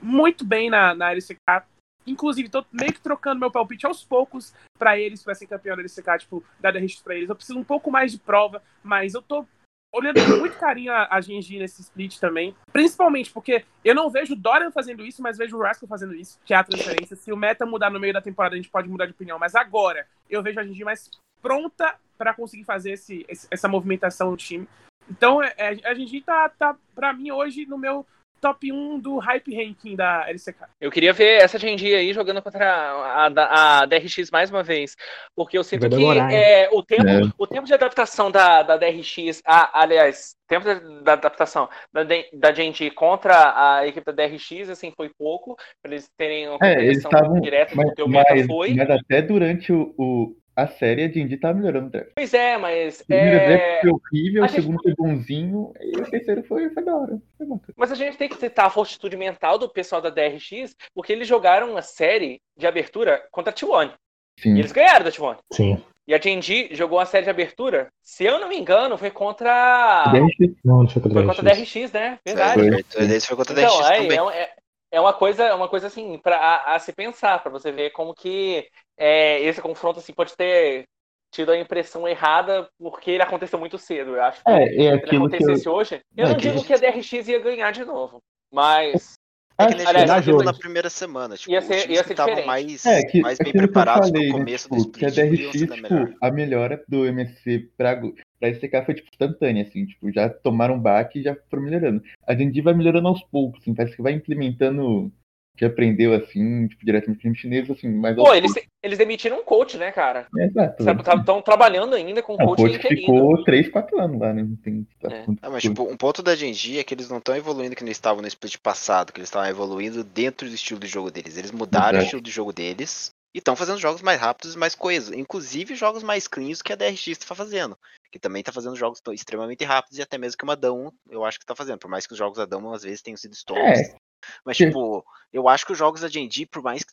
muito bem na, na LCK. Inclusive, tô meio que trocando meu palpite aos poucos para eles, para ser campeão da LCK, tipo, dar DRX pra eles. Eu preciso um pouco mais de prova, mas eu tô olhando com muito carinho a, a Genji nesse split também. Principalmente porque eu não vejo o Dorian fazendo isso, mas vejo o Rascal fazendo isso, que é a transferência. Se o meta mudar no meio da temporada, a gente pode mudar de opinião. Mas agora, eu vejo a Genji mais pronta para conseguir fazer esse, essa movimentação no time. Então, é, é, a gente tá, tá para mim, hoje, no meu top 1 do hype ranking da LCK. Eu queria ver essa Genji aí jogando contra a, a, a, DRX mais uma vez. Porque eu sinto que é, o, tempo, é. o tempo de adaptação da, da DRX, a, aliás, tempo da adaptação da, da Genji contra a equipe da DRX, assim, foi pouco, para eles terem uma é, eles tavam, direta mas, do o meta foi. Mas até durante o, o a série, a D&D tá melhorando o draft. Pois é, mas... O primeiro é... draft foi horrível, o segundo foi bonzinho, e o terceiro foi, foi da hora. Foi mas a gente tem que citar a fortitude mental do pessoal da DRX, porque eles jogaram uma série de abertura contra a T1. Sim. E eles ganharam da T1. Sim. E a D&D jogou uma série de abertura, se eu não me engano, foi contra... DRX? Não, não foi contra, foi contra a DRX, né? Verdade. Foi, foi, contra a DRX então, é, também. É, é, uma coisa, é uma coisa assim, pra, a, a se pensar, para você ver como que é, esse confronto assim, pode ter tido a impressão errada porque ele aconteceu muito cedo. Eu acho que é, é se ele acontecesse eu... hoje, eu é, não digo que a DRX ia ganhar de novo, mas é que aliás, jogo. na primeira semana. Tipo, ia ser, ia ser estavam mais, é, que, mais bem preparados falei, no começo né, tipo, do split. Que a DRX, tipo, a melhora do MSC pra, pra STK foi tipo, instantânea, assim, tipo, já tomaram um baque e já foram melhorando. A gente vai melhorando aos poucos, assim, parece que vai implementando que aprendeu assim, tipo, diretamente no chinês, assim, mas. Pô, eles, eles demitiram um coach, né, cara? exato. Estão trabalhando ainda com um coach. O coach ficou 3, 4 anos lá, né? Não tem. Tá é. ah, mas, tipo, um ponto da Genji é que eles não estão evoluindo que eles estavam no split passado, que eles estavam evoluindo dentro do estilo de jogo deles. Eles mudaram o estilo de jogo deles e estão fazendo jogos mais rápidos e mais coesos. Inclusive jogos mais cleans que a DRX está fazendo. Que também está fazendo jogos extremamente rápidos e até mesmo que uma Dão, eu acho que está fazendo. Por mais que os jogos da Dão às vezes tenham sido stalls. É. Mas, tipo, eu acho que os jogos da D&D, por mais que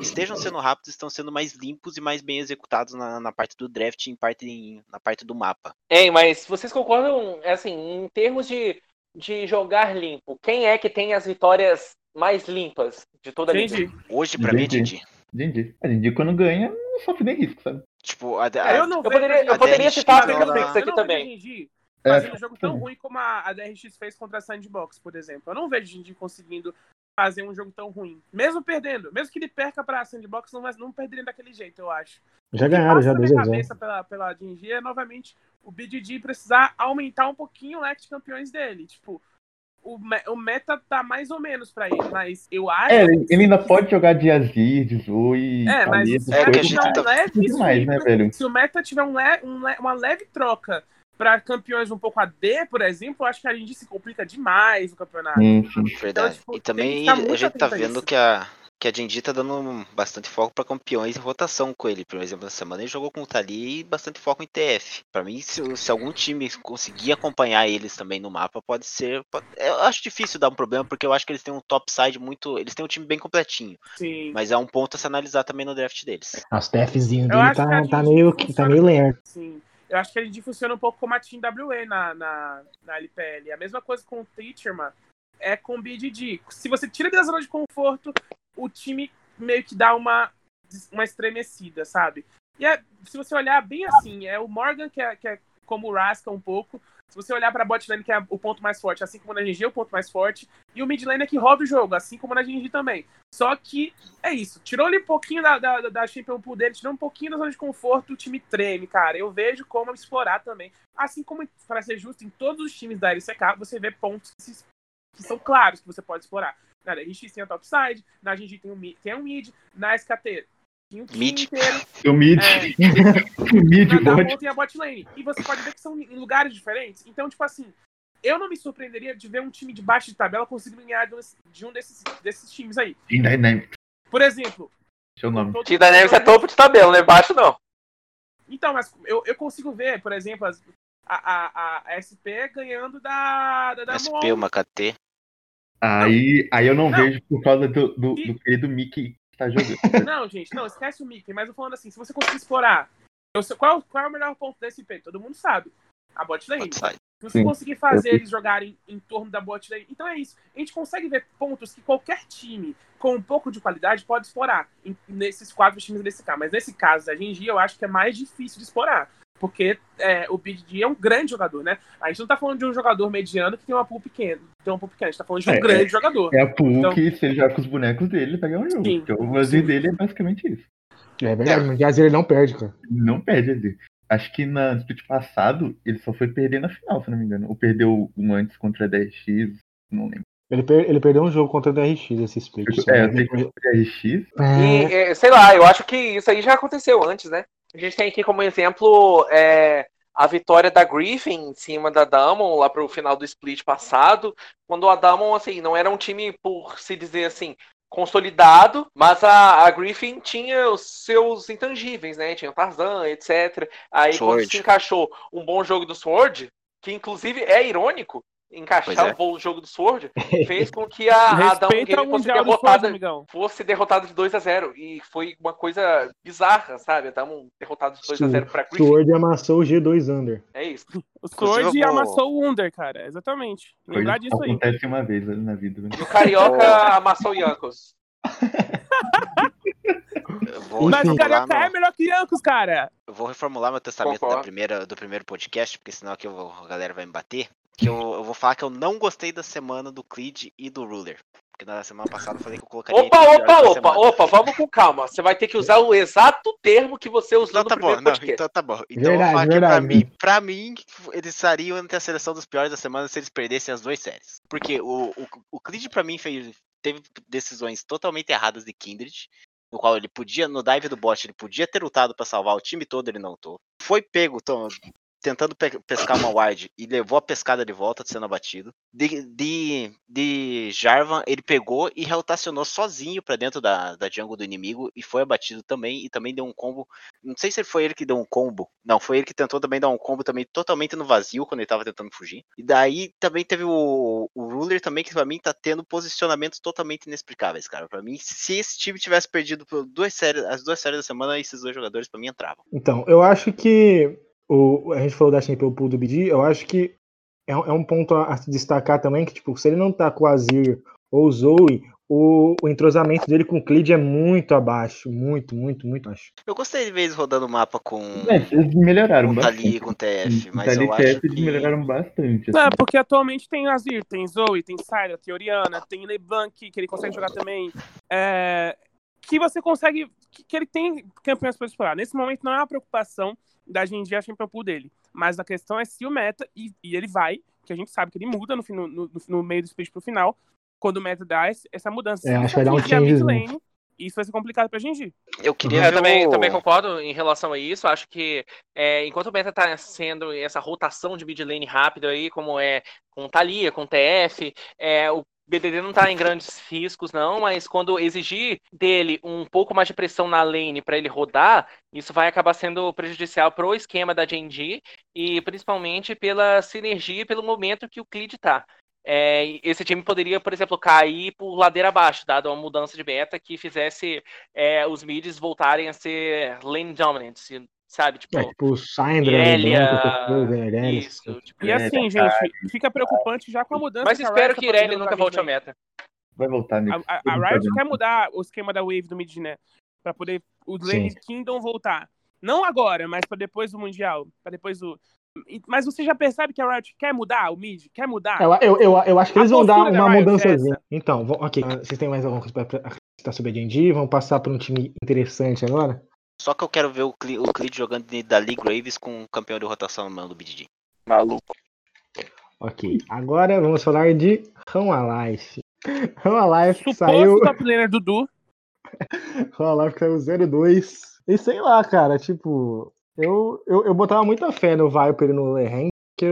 estejam, sendo rápidos, estão sendo mais limpos e mais bem executados na, na parte do draft e em parte, em, na parte do mapa. É, mas vocês concordam, assim, em termos de, de jogar limpo, quem é que tem as vitórias mais limpas de toda a liga? Hoje, pra mim, é D&D. D&D. A D&D, quando ganha, não sofre nem risco, sabe? Tipo, a, a, eu, não eu poderia, eu poderia citar a Pix aqui também fazendo é. um jogo tão ruim como a, a DRX fez contra a Sandbox, por exemplo. Eu não vejo a gente conseguindo fazer um jogo tão ruim. Mesmo perdendo, mesmo que ele perca pra Sandbox, não, não perderia daquele jeito, eu acho. Já ganharam, já dois cabeça pela, pela Dingy é novamente o BDG precisar aumentar um pouquinho o leque de campeões dele. Tipo, o, o meta tá mais ou menos pra ele, mas eu acho. É, ele ainda pode jogar de Azir, de Zoe. É, mas se, é, que a gente tá... leve, mais, né, velho? se o meta tiver um le, um le, uma leve troca para campeões um pouco AD, por exemplo, eu acho que a gente se complica demais no campeonato. Sim, sim. Verdade. Então, tipo, e também a gente tá vendo que a, que a Genji tá dando bastante foco para campeões em rotação com ele. Por exemplo, na semana ele jogou com o Tali e bastante foco em TF. Para mim, se, se, algum time conseguir acompanhar eles também no mapa, pode ser. Pode, eu acho difícil dar um problema, porque eu acho que eles têm um top side muito. Eles têm um time bem completinho. Sim. Mas é um ponto a se analisar também no draft deles. As TFzinho dele tá, tá, meio, tá meio lento. Sim. Eu acho que a gente funciona um pouco como a Team WE na, na, na LPL. A mesma coisa com o Teacher, mano é com o BDD. Se você tira da zona de conforto, o time meio que dá uma, uma estremecida, sabe? E é, se você olhar bem assim, é o Morgan que é, que é como o Rasca um pouco. Se você olhar para a bot lane, que é o ponto mais forte, assim como na GG é o ponto mais forte, e o mid lane é que roda o jogo, assim como na GG também. Só que é isso, tirou ali um pouquinho da, da, da Champion Pool dele, tirou um pouquinho da zona de conforto, o time treme, cara. Eu vejo como explorar também. Assim como, para ser justo, em todos os times da LCK, você vê pontos que, se, que são claros que você pode explorar. Na RX tem a topside, na GG tem um, tem um mid, na SKT [laughs] tem um mid. inteiro. O mid. É, [laughs] o mid, na bot. tem a bot lane. E você pode ver que são em lugares diferentes. Então, tipo assim, eu não me surpreenderia de ver um time de baixo de tabela conseguindo ganhar de um desses, desses times aí. Team Dynamics. Por exemplo. Seu nome. Team Dynamics é topo de tabela, não é baixo não. Então, mas eu, eu consigo ver, por exemplo, as, a, a, a SP ganhando da, da, da SP, uma KT. Aí, aí eu não, não, vejo por causa do, do, do querido Mickey tá jogando. [laughs] Não, gente, não, esquece o Mickey, mas eu falando assim, se você conseguir explorar, qual, qual é o melhor ponto da SP? Todo mundo sabe. A bot lane. Se você Sim. conseguir fazer eles jogarem em torno da bot lane. Então é isso. A gente consegue ver pontos que qualquer time com um pouco de qualidade pode explorar em, nesses quatro times desse caso. Mas nesse caso da Genji, eu acho que é mais difícil de explorar porque é, o BDD é um grande jogador, né? A gente não tá falando de um jogador mediano que tem uma pool pequena, tem uma pool pequena, a gente tá falando de um é, grande é, jogador. É a pool então, que se ele jogar com os bonecos dele, ele pega um jogo. Sim, o vazio dele é basicamente isso. É verdade, mas Jazz ele não perde, cara. Não perde ele. Acho que na split passado, ele só foi perder na final, se não me engano. Ou perdeu um antes contra a DRX, não lembro. Ele, per ele perdeu um jogo contra a DRX, esse split. É, eu sei que contra a DRX. E, é, sei lá, eu acho que isso aí já aconteceu antes, né? A gente tem aqui como exemplo é, a vitória da Griffin em cima da Damon lá para o final do split passado, quando a Damon assim não era um time por se dizer assim consolidado, mas a, a Griffin tinha os seus intangíveis, né? Tinha o Tarzan, etc. Aí Sword. quando se encaixou um bom jogo do Sword, que inclusive é irônico, encaixar é. o jogo do Sword [laughs] fez com que a, a Down Game fosse derrotada, Sword, fosse derrotada de 2 a 0 E foi uma coisa bizarra, sabe? Estavam derrotados de 2 a 0 pra Griffin. Sword amassou o G2 Under. É isso. O Sword amassou o Under, cara. Exatamente. Lembrar disso aí. Acontece uma vez na vida. Né? E o Carioca [laughs] amassou o Yankos. [laughs] Mas o Carioca meu... é melhor que Yankos, cara. Eu vou reformular meu testamento da primeira, do primeiro podcast, porque senão aqui eu, a galera vai me bater que eu, eu vou falar que eu não gostei da semana do Creed e do Ruler. Porque na semana passada eu falei que eu colocaria. Opa, opa, opa, opa, vamos com calma. Você vai ter que usar o exato termo que você usou então, no tá bom, não, Então tá bom. Então verdade, eu vou falar que pra mim, pra mim, eles estariam entre a seleção dos piores da semana se eles perdessem as duas séries. Porque o, o, o Creed, pra mim, fez, teve decisões totalmente erradas de Kindred. No qual ele podia, no dive do bot, ele podia ter lutado para salvar o time todo, ele não lutou. Foi pego, tentando pe pescar uma wide e levou a pescada de volta sendo abatido. De, de, de Jarvan, ele pegou e rotacionou sozinho para dentro da, da jungle do inimigo e foi abatido também. E também deu um combo. Não sei se foi ele que deu um combo. Não, foi ele que tentou também dar um combo também totalmente no vazio quando ele tava tentando fugir. E daí também teve o, o Ruler também, que pra mim tá tendo posicionamentos totalmente inexplicáveis, cara. Para mim, se esse time tivesse perdido duas séries, as duas séries da semana, esses dois jogadores para mim entravam. Então, eu acho que o, a gente falou da Champion Pool do BD, eu acho que é, é, um ponto a, se destacar também, que tipo, se ele não tá com o Azir ou o Zoe, o, o, entrosamento dele com o Clid é muito abaixo, muito, muito, muito abaixo. Eu gostei de ver eles rodando o mapa com. É, eles melhoraram com bastante. Tali, com TF, mas Tali eu TF acho eles que... melhoraram bastante. Assim. É, porque atualmente tem Azir, tem Zoe, tem Syra, tem Oriana, tem LeBlanc, que ele consegue jogar também. É, que você consegue. Que, que ele tem campeões para explorar. Nesse momento não é uma preocupação da gente a Champion Pool dele. Mas a questão é se o meta, e, e ele vai, que a gente sabe que ele muda no, no, no, no meio do split pro final, quando o meta dá essa mudança. É, acho que vai dar um change. Lane, isso vai ser complicado pra Genji. Eu queria. Eu também, o... também concordo em relação a isso. Acho que é, enquanto o meta tá sendo essa rotação de mid lane rápido aí, como é com Thalia, com TF, é, o BDD não está em grandes riscos, não, mas quando exigir dele um pouco mais de pressão na lane para ele rodar, isso vai acabar sendo prejudicial para o esquema da Genji e principalmente pela sinergia e pelo momento que o Clid está. É, esse time poderia, por exemplo, cair por ladeira abaixo, dado uma mudança de meta que fizesse é, os mids voltarem a ser lane dominant, sabe? Tipo, é, tipo Syndra, Irelia, isso. Tipo, e assim, é, gente, fica preocupante já com a mudança. Mas espero que, Irelia nunca volte à meta. Vai voltar nisso. A, a, a Riot quer mudar o esquema da Wave do mid, né? Pra poder o Lane Kingdom voltar. Não agora, mas para depois do Mundial. para depois do. Mas você já percebe que a Riot quer mudar o mid? Quer mudar? Eu, eu, eu, eu acho que eles vão dar uma mudança. É então, ok. Vocês têm mais alguma coisa para acrescentar sobre a D&D? Vamos passar para um time interessante agora? Só que eu quero ver o, Cle o Clid jogando da Lee Graves com o campeão de rotação mano do BDD. Maluco. Ok, agora vamos falar de Rão Alive. [laughs] Rão Alive Suposto saiu. top laner Dudu. [laughs] Rão Alive saiu 0-2. E sei lá, cara, tipo, eu, eu, eu botava muita fé no Viper e no Lehen, porque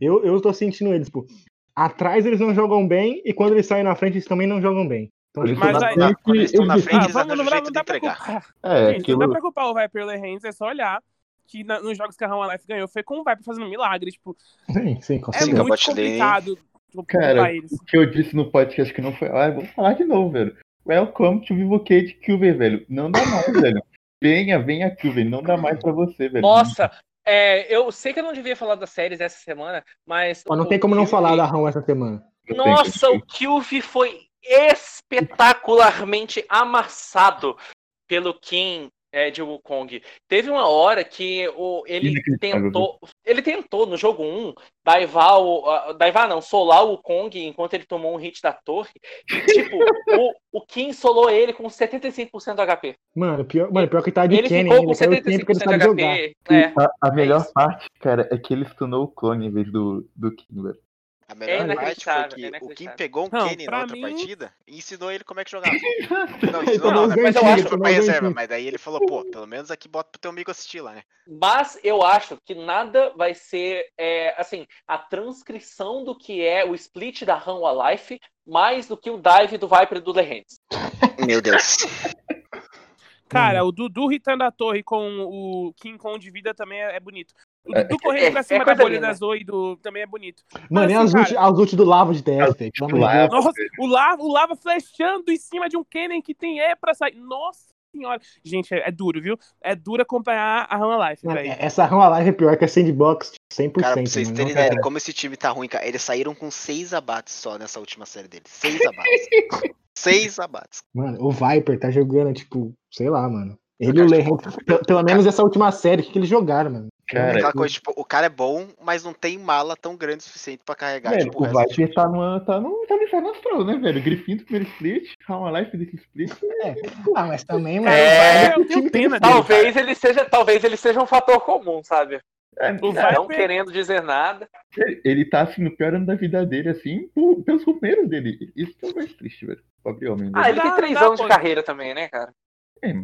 eu, eu, eu tô sentindo eles, tipo, atrás eles não jogam bem e quando eles saem na frente eles também não jogam bem. Então, mas aí, quando eles estão na frente, ah, vamos, não, não, dá pra culpar. É, Gente, aquilo... Não dá pra culpar o Viper Lehens, é só olhar que na, nos jogos que a Rama Life ganhou foi com o Viper fazendo milagre, tipo. Sim, sim, com É muito complicado. Cara, o que eu disse no podcast que não foi. Ah, vou falar de novo, velho. Welcome to Vivocade Kilver, velho. Não dá mais, [laughs] velho. Venha, venha, Kilver. Não dá mais pra você, velho. Nossa, é, eu sei que eu não devia falar das séries essa semana, mas. Mas não tem como não falar da Ram essa semana. Nossa, o Kilvi foi espetacularmente amassado pelo Kim é, de Wukong. Teve uma hora que o, ele tentou. Ele tentou no jogo 1 daivar o. Uh, daivar não, solar o Kong enquanto ele tomou um hit da torre. E, tipo, o, o Kim solou ele com 75% do HP. Mano, pior, mano, pior que tá de ele Kenny, ficou com 75% do HP. É. A, a, melhor parte, cara, é que ele stunou o clone em vez do, do Kim, velho. A melhor é parte foi que é o Kim pegou um não, Kenny na outra mim... partida e ensinou ele como é que jogava. [laughs] não, ensinou não, né? mas eu acho que foi pra reserva, mas daí ele falou, pô, pelo menos aqui bota pro teu amigo assistir lá, né? Mas eu acho que nada vai ser, é, assim, a transcrição do que é o split da Hanwha Life mais do que o dive do Viper do The Hands. [laughs] Meu Deus. Cara, o Dudu hitando a torre com o King Kong de vida também é, é bonito. O Dudu correndo pra cima é da bolha da Zoe do, também é bonito. Mano, e assim, as, ult, do Lava de TF, Nossa, o Lava, o Lava flechando em cima de um Kennen que tem E pra sair. Nossa senhora. Gente, é, é, duro, viu? É duro acompanhar a Rama Life, velho. Essa Rama Life é pior que a Sandbox 100%. Cara, pra vocês terem ideia de como esse time tá ruim, cara. Eles saíram com seis abates só nessa última série deles. Seis abates. [laughs] seis abates. Mano, o Viper tá jogando, tipo, sei lá, mano. Ele e o Lehman, pelo menos essa última série que eles jogaram, mano. Cara, Aquela coisa, tipo, o cara é bom, mas não tem mala tão grande o suficiente pra carregar. Velho, tipo, o Viper tá, no, tá, no, tá no Inferno Astral, né, velho? Grifinho do primeiro split, Calma Life desse split. É. Ah, mas também, mano. É, eu tenho pena talvez dele, ele seja Talvez ele seja um fator comum, sabe? É, o não querendo dizer nada. Ele, ele tá assim no pior ano da vida dele, assim, por, pelos companheiros dele. Isso que é o mais triste, velho. Pobre homem. Ah, ele tem três anos de carreira também, né, cara?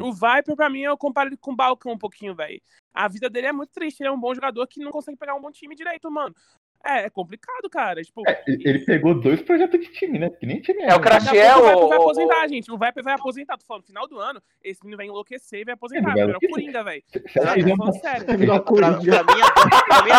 O Viper, pra mim, eu comparo ele com o Balcão um pouquinho, velho. A vida dele é muito triste. Ele é um bom jogador que não consegue pegar um bom time direito, mano. É, é complicado, cara. Tipo, é, ele pegou dois projetos de time, né? Que nem time é. É o Crachiel. O Viper vai aposentar, gente. O Viper vai aposentar. Tô falando, no final do ano, esse menino vai enlouquecer e vai aposentar. É, virou Coringa, velho. É, falando sério. [laughs] Pra, pra, mim, Adão, pra mim,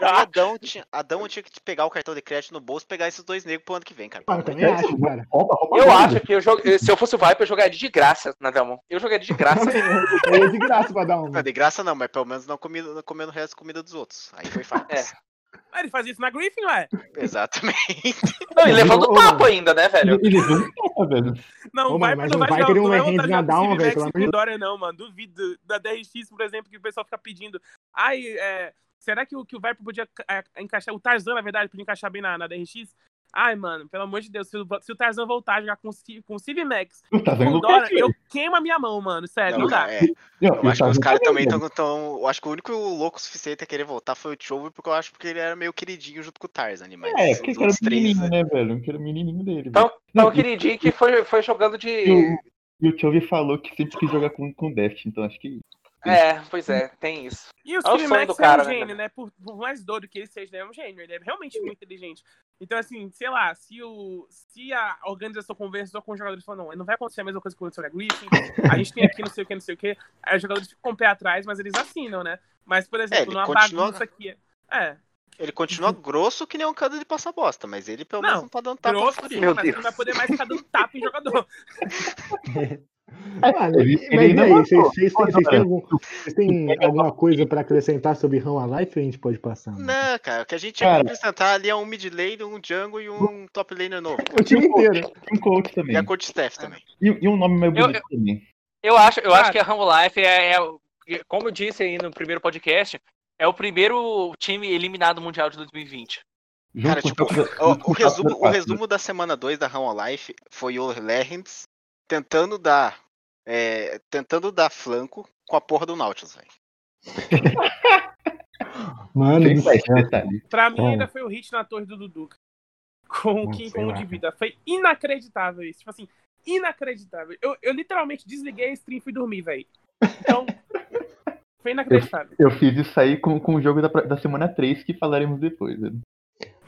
Adão, tinha, Adão tinha que pegar o cartão de crédito no bolso e pegar esses dois negros pro ano que vem, cara. Ah, eu também acho, cara. Eu acho que eu jogue, se eu fosse o Viper, eu jogaria de graça na Delmon. Eu jogaria de graça. [laughs] eu de graça pra dar um. Não, de graça não, mas pelo menos não comendo, comendo o resto da comida dos outros. Aí foi fácil. É. Ah, ele fazia isso na Griffin, ué. Exatamente. Não, e levando papo ainda, né, velho? Ele levando papo, velho. Não, Ô, vai, mas não vai, vai ter um range na down, velho. Pelo amor Dória, não, mano. Duvido. Da DRX, por exemplo, que o pessoal fica pedindo. Ai, é, será que o, que o Viper podia é, encaixar. O Tarzan, na verdade, podia encaixar bem na, na DRX? Ai, mano, pelo amor de Deus, se o, se o Tarzan voltar a jogar com, com o Civ Max tá com Dora, eu queimo a minha mão, mano. Sério, não, não dá. É. Eu, eu acho que os caras também estão. Tão, eu acho que o único louco suficiente a querer voltar foi o Chove, porque eu acho que ele era meio queridinho junto com o Tarzan. Mas é, que era o menininho, né, velho? Que era o menininho dele. Então, então o queridinho que foi, foi jogando de. E o Chovy falou que sempre quis jogar com, com Deft, então acho que. É, pois é, tem isso. E o É Steve sonho Max do é cara, um né, gênio, né? Por, por mais doido que ele seja, ele é um gênio. Ele é realmente muito inteligente. Então, assim, sei lá, se, o, se a organização conversou com os jogadores e falou, não, não vai acontecer a mesma coisa que aconteceu na Griffin, a gente tem aqui não sei o que, não sei o que, aí os jogadores ficam com o pé atrás, mas eles assinam, né? Mas, por exemplo, ele numa continua- bagunça aqui. É, Ele continua grosso que nem um cara de passar bosta, mas ele pelo menos Não, não tá dando tapa grosso, sim, mas ele Deus. não vai poder mais ficar dando tapa em jogador. [laughs] [laughs] Mano, Ele- mas ele ainda aí, mandou. vocês, vocês têm, algum- alguma coisa pra acrescentar sobre Alive ou a gente pode passar? mano? Não, cara, o que a gente tinha Cara. que apresentar ali é um mid lane, um jungle e um top laner novo. O time inteiro. Um coach também. E a coach staff também. E, e um nome mais Eu- bonito também. Eu acho, eu acho que a Humble Life é, é o- como eu disse aí no primeiro podcast, é o primeiro time eliminado mundial de 2020. Junto Cara, tipo, o, o resumo, da o partida. resumo da semana 2 da Run Life foi o Lehens tentando dar. é, tentando dar flanco com a porra do Nautilus, velho. [laughs] Mano, teste, detalhe. Pra mim, ainda foi o hit na torre do Dudu. Com o Kim como de vida. Foi inacreditável isso. Tipo assim, inacreditável. Eu, eu literalmente desliguei a stream e fui dormir, velho. Então, [laughs] foi inacreditável. Eu fiz isso aí com, com o jogo da, da semana 3 que falaremos depois. né?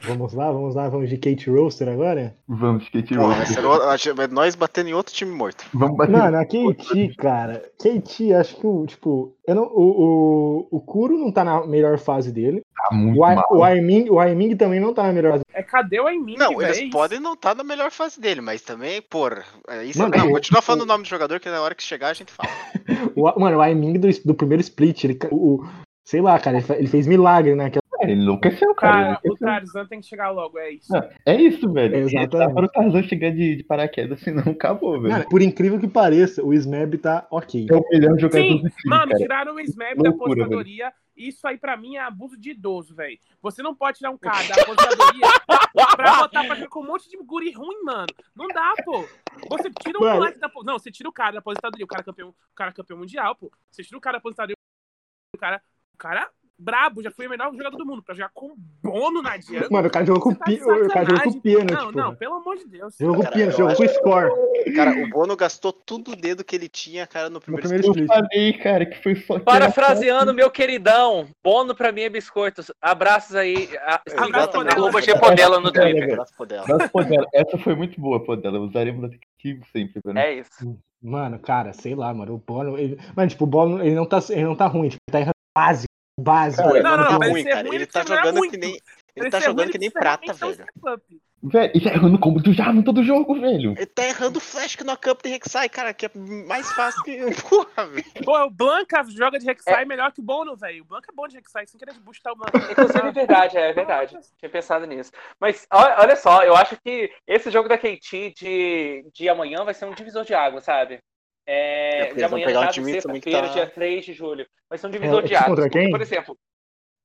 Vamos lá, vamos lá, vamos de Kate Roaster agora? Vamos, vai ser o- acho- vai nós batendo em outro time morto. Vamos bater. Mano, a KT, cara, KT, acho que o, tipo, eu não, o, o, o Kuro não tá na melhor fase dele. Tá muito O, mal. o Aiming, o Aiming também não tá na melhor fase. É, cadê o Aimin, Não, eles podem não estar na melhor fase dele, mas também, porra. é Isso, Mano, não, o- continua falando o- o nome do jogador que na hora que chegar a gente fala. [laughs] O, mano, o Aiming do, do primeiro split, ele, o, o- sei lá, cara, ele, ele fez milagre né, naquela. É, ele enlouqueceu, cara. Cara, o enlouqueceu. Tarzan tem que chegar logo, é isso. Não, é isso, velho. Exatamente. Dá para o Tarzan chegar de, de paraquedas, [laughs] senão acabou, velho. Mano, por incrível que pareça, o Smeb tá ok. é o melhor jogador Sim, do time, mano, cara. tiraram o Smap da aposentadoria. Isso aí pra mim é abuso de idoso, velho. Você não pode tirar um cara da aposentadoria [laughs] pra botar pra jogar com um monte de guri ruim, mano. Não dá, pô. Você tira o Mano. moleque da Não, você tira o cara da aposentadoria, o cara campeão, o cara campeão mundial, pô. Você tira o cara da aposentadoria, o cara, o cara brabo, já foi o melhor jogador do mundo pra jogar com Bono na jungle. Mano, o cara jogou com, tá pi... o cara jogou com pênalti, Não, porra. não, pelo amor de Deus. Jogou com pênalti, eu jogou com score. Cara, o Bono gastou tudo o dedo que ele tinha, cara, no No primeiro primeiro Eu split. falei, cara, que foi só. Parafraseando meu queridão, bono pra mim é biscoitos. Abraços aí. A, Abraço, siga Podela. arroba no Twitter. Abraço Podela, essa foi muito boa, Podela. Usaremos detective sempre, velho. É isso. Mano, cara, sei lá, mano. O Bono. Ele... Mano, tipo, o Bono ele não tá, ele não tá ruim, tipo, ele tá errando básico. Básico. Ele Não, não, não, tá não, ruim, cara. ruim, Ele tá jogando muito. que nem. Ele tá jogando que nem prata, velho. Velho, ele tá errando combo do Jarvan todo jogo, velho. Ele tá errando o flash que no campo de Rek'Sai, cara, que é mais fácil que. [laughs] Porra, velho. Pô, o Blanca joga de Rek'Sai melhor que o Bono, velho. O Blanca é bom de Rek'Sai, sem querer boostar o Blanca. Inclusive, é verdade, é verdade. Tinha pensado nisso. Mas olha olha só, eu acho que esse jogo da KT de, de amanhã vai ser um divisor de água, sabe? É, É, de eles vão amanhã, pegar no um caso, time também que sexta-feira, tá- dia 3 de julho. Ser um divisor É, de águas. contra porque, quem? por exemplo,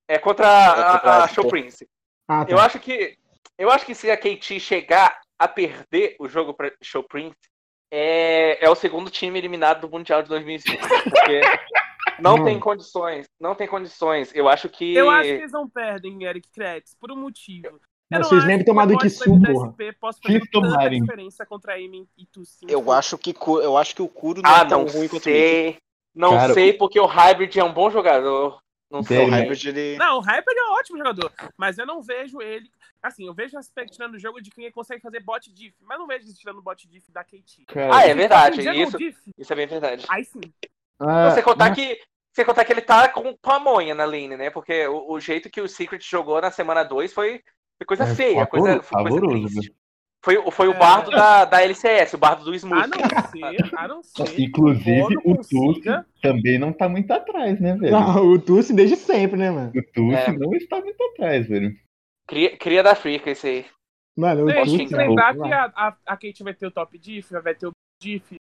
é contra É a, contra a a Show Show. Prince. Ah, tá. Eu acho que eu acho que se a KT chegar a perder o jogo para Show Prince, é, é o segundo time eliminado do Mundial de 2020. Porque [laughs] não Hum. tem condições. Não tem condições. Eu acho que. Eu acho que eles não perdem, Eric Kretz, por um motivo. Eu Mas não vocês que o do porra. Tomarem. e Tussin. Eu acho que Cu- eu acho que o Kuro não Ah, é tão não ruim quanto o. Não Cara, sei, porque o Hybrid é um bom jogador. Não O sei. Sério, Hybrid, ele. Não, o Hyper é um ótimo jogador, mas eu não vejo ele. Assim, eu vejo o aspect tirando o jogo de quem consegue fazer bot diff, mas não vejo ele tirando bot diff da KT. Cara, Ah, é verdade. Isso, isso é bem verdade. aí sim. ah, Você contar mas- que. Você contar que ele tá com pamonha na lane, né? Porque o, o jeito que o Secret jogou na semana 2 foi, foi coisa É, feia, coisa, pavoroso, foi coisa triste. Foi, foi o É. bardo da, da LCS, o bardo do Smooth. A não ser, [laughs] a não ser. Inclusive, o consiga- Tusse também não tá muito atrás, né, velho? Não, o Tussi desde sempre, né, mano? O Tusse É. não está muito atrás, velho. Cria, cria da Frica esse aí. Mano, o Tem Tussi. que lembrar não. que a, a, a Kate vai ter o top diff, vai ter o diff,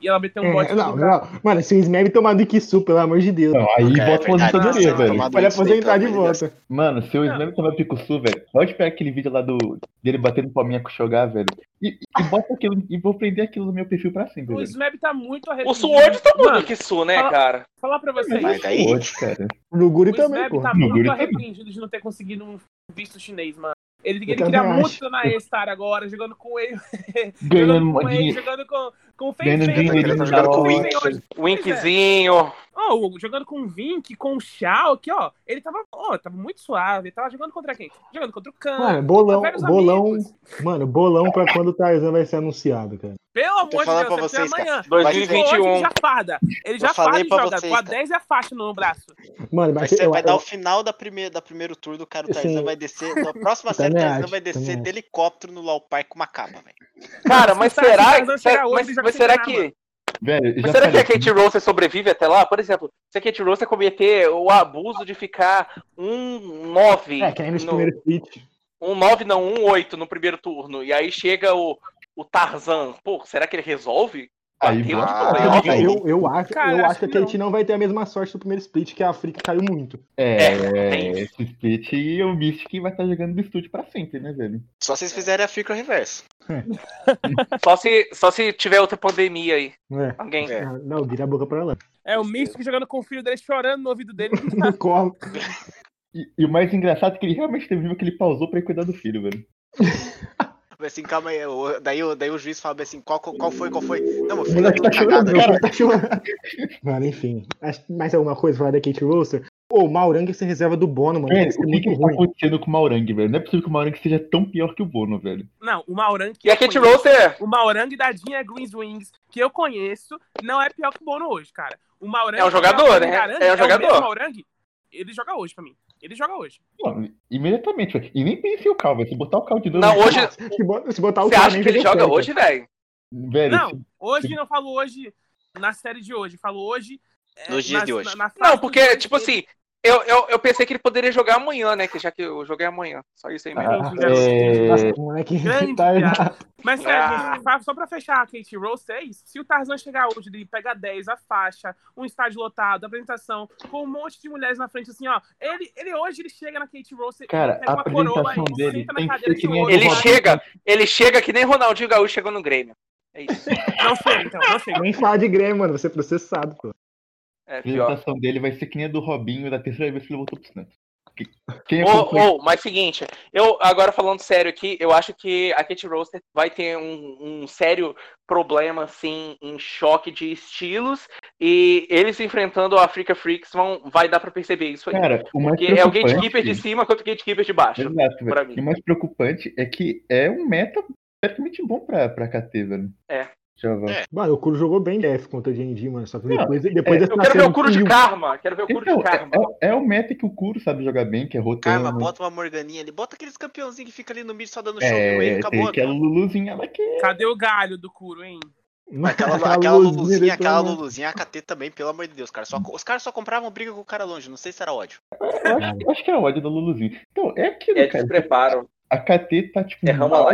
e ela ter um É, bot não, não. Mano, se o Smeb tomar do Kisu, pelo amor de Deus. Não, aí Cara, é volta verdade, aposentadoria, não, velho. Pode aposentar de volta. Mano, se o. Slam tomar pico sul, velho, pode pegar aquele vídeo lá do dele batendo palminha com o Shogar, velho. E, e bota aquilo, e vou prender aquilo no meu perfil pra sempre, O velho. Smeb tá muito O arrependido. Sword tomou Mano, do Kisu, né, fala- cara? falar pra vocês. Vai daí. Pode, cara. No Guri O também, Smeb pô. tá No muito Guri também. arrependido de não ter conseguido um visto chinês, mano. Ele, ele queria acho. muito na E-Star agora, jogando com ele. [laughs] Ganhando jogando com ele, jogando com, Com o Fei ele tá jogando com o Wink. Winkzinho. Oh, jogando com o Vink, com o Shao, aqui, ó. Ele tava, ó, tava muito suave. Ele tava jogando contra quem? Jogando contra o Khan. Mano, bolão, bolão. Mano, bolão pra quando o Tarzan vai ser anunciado, cara. Pelo amor de Deus, pra você vocês, amanhã. cara. Ele 2021. já farda. Ele já Eu farda e joga vocês, com a cara. 10 e a faixa no braço. Mano, Vai, mas ser, eu, vai dar eu- o final da primeira, da primeiro turno, cara. O Sim. Tarzan vai descer. Na próxima série, o Tarzan acho, vai descer de helicóptero no Lau Park com uma capa, velho. Cara, mas Tarzan será, hoje, mas, será ganhar, que. Velho, Mas já será que a Kate Rose sobrevive até lá? Por exemplo, se a Kate Rose cometer o abuso de ficar um 9 É, que aí nesse no, primeiro split. um 9 não, um 8 no primeiro turno, e aí chega o, o Tarzan, pô, será que ele resolve? Aí, Bateu Ah, aí- Eu, eu, acho, Cara, eu acho que a Kate não. vai ter a mesma sorte do primeiro split, que a África caiu muito. É, isso. esse split e o Mystic vai estar jogando do estúdio pra sempre, né, velho? Só vocês fizerem a Freak Reverso. [laughs] Só se, só se tiver outra pandemia aí. É. Alguém. É. Não, vira a boca pra lá. É o Mystic jogando com o filho dele chorando no ouvido dele. [laughs] No colo. E, e o mais engraçado é que ele realmente teve uma que ele pausou pra ir cuidar do filho, velho. [laughs] Assim, calma aí. o- Daí, o- daí o juiz fala assim: qual, qual foi, qual foi? Não, meu O filho, eu tá tô cagado chorando, cara. Tá chorando. [laughs] Mano, enfim. Acho- Mais alguma coisa falar da Kate Roster? Ô, o Maurang ser reserva do Bono, mano. Ser o que, que tá ruim. acontecendo com o Maurang, velho? Não é possível que o Maurang seja tão pior que o Bono, velho. Não, o Maurang. que E a eu Kate Rose é. O Maurang da Dinha Greens Wings, que eu conheço, não é pior que o Bono hoje, cara. O Maurang É um jogador, né? É um o jogador. mesmo Maurang, ele joga hoje pra mim. Ele joga hoje. Não, imediatamente, velho. E nem pensei o Cal, velho. Se botar o Cal de novo. Não, hoje. Se botar, se botar o Você acha que ele joga certo. hoje, velho? Velho, Não, hoje não falo hoje na série de hoje. Falo hoje. é, Nos dias nas- de hoje. na- na Não, porque, tipo assim, eu, eu, eu pensei que ele poderia jogar amanhã, né? Que já que eu joguei amanhã. Só isso aí mesmo. Ah, é... Nossa, o moleque Grande tá piada. Mas sério, Ah. só pra fechar a Kate Rose, é isso. Se o Tarzan chegar hoje, ele pega 10, a faixa, um estádio lotado, apresentação, com um monte de mulheres na frente, assim, ó. Ele, ele hoje ele chega na Kate Rose, Cara, ele pega a uma coroa, apresentação ele dele senta na que cadeira que a do Ele chega, ele chega que nem Ronaldinho Gaúcho chegou no Grêmio. É isso. Não chega, então, não chega. Nem fala de Grêmio, mano. Vai ser processado, pô. É A pior. apresentação dele vai ser que nem a do Robinho da terceira vez que ele voltou pro Santos. Que- Quem Ô, acompanha- ô, mas seguinte, eu agora falando sério aqui, eu acho que a Kate Roster vai ter um, um sério problema, assim, em choque de estilos, e eles enfrentando a Africa Freaks vão, vai dar pra perceber isso aí. Cara, o mais é o gatekeeper de cima contra o gatekeeper de baixo. Exato, pra mim. O mais preocupante é que é um meta praticamente bom pra, pra KT, velho. É. Deixa eu ver. É. Mano, o Kuro jogou bem DF contra a GND, mano. Só que Não, depois, depois é, dessa Eu quero ver o Kuro de. Karma, quero ver o Kuro Então, de Karma. é, é, é o meta que o Kuro sabe jogar bem, que é rotando. Karma, bota uma Morganinha ali, bota aqueles campeãozinhos que fica ali no mid só dando show é, e acabou. aquela Luluzinha lá que Cadê o galho do Kuro, hein? Aquela, [laughs] aquela Luluzinha, aquela Luluzinha, a KT também, pelo amor de Deus, cara. Só, os caras só compravam briga com o cara longe, não sei se era ódio. eu acho, eu acho que é ódio da Luluzinha. Então, é aquilo, É cara. despreparo. A KT tá, tipo, Derrama mal,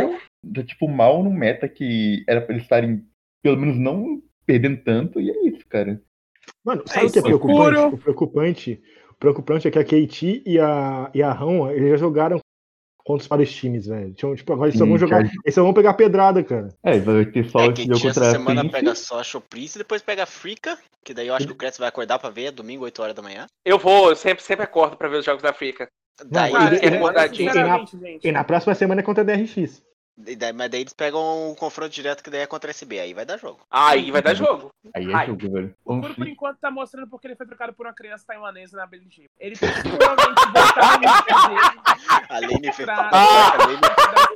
tá, tipo, mal no meta que era pra eles estarem, pelo menos, não perdendo tanto, e é isso, cara. Mano, sabe o que é isso, preocupante? O preocupante, o preocupante é que a KT e a, e a Rão, eles já jogaram contra os vários times, velho. Tipo, tipo, agora eles só vão jogar. Eles só vão pegar pedrada, cara. É, vai ter só É, esse que jogo contra a semana Prince. pega só a Showprince, depois pega a Frica, que daí eu acho que o Kretz vai acordar pra ver, domingo, 8 horas da manhã. Eu vou, eu sempre, sempre acordo pra ver os jogos da África. Daí, pegam- ele- ele- Sinceramente, gente. E na próxima semana é contra a DRX. Daí- mas daí eles pegam um confronto direto que daí é contra a SB, aí vai dar jogo. Aí vai dar jogo. Aí é jogo, velho. O Kuro, por enquanto, tá mostrando porque ele foi trocado por uma criança taiwanesa na BLG. Ele [laughs] tem que provavelmente voltar no dele. A Lane fez, Pra- a Lane,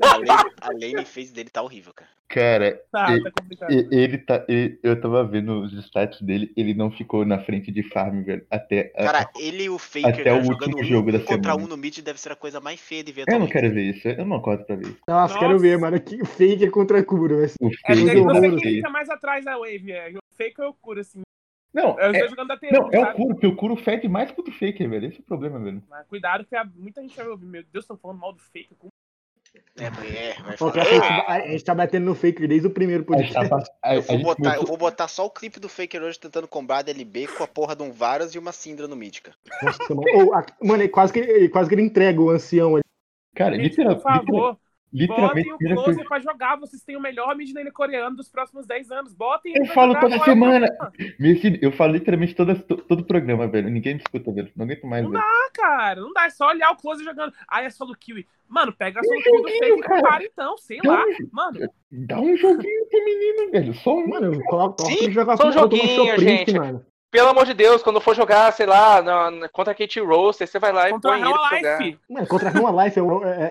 a Lane- a Lane fez dele tá horrível, cara. Cara, Tá, tá complicado. e- ele tá. e- Eu tava vendo os stats dele, ele não ficou na frente de farm, velho. Até. a- Cara, ele e o Faker Até cara, o jogando último um, jogo da um contra semana. um no mid deve ser a coisa mais feia de ver Eu não quero ver isso, eu não acordo pra ver isso. Nossa, Nossa. quero ver, mano. Que fake é contra a Kuro. Vai ser... O É, Fake, é, eu você que fica mais atrás da Wave, é. O Fake ou o Kuro, assim. Não, É os é, da TU, não, é o? Kuro, porque o Kuro fede mais contra o Faker, velho. Esse é o problema, velho. Mas cuidado que a- muita gente vai ouvir. Meu Deus, estão falando mal do Fake. Como- É, é, vai falar. a, gente, a gente tá batendo no fake desde o primeiro A, podcast. Eu vou, botar, eu vou botar só o clipe do Faker hoje tentando combar a DLB com a porra de um Varus e uma Syndra no Mítica. Nossa, mano, Ô, a- mano, ele quase, que, ele quase que ele entrega o ancião ali. Cara, literal, por favor. Literalmente. Botem o Closer pra jogar, vocês têm o melhor mid lane coreano dos próximos 10 anos. Botem Eu falo toda semana. Eu falo literalmente todo, todo programa, velho. Ninguém me escuta, velho. Não aguento mais, Não velho. dá, cara. Não dá. É só olhar o Closer jogando. Ah, é solo kill. Mano, pega a solo kill do fake e compara então. Sei lá. Mano. Dá um joguinho pro menino, velho. Só um. Mano, coloca Sim, jogar só um joguinho, gente. Mano. Pelo amor de Deus, quando for jogar, sei lá, na, na, contra a Kate Roaster, você vai lá contra e põe ele pra jogar. Mano, contra a Roma Life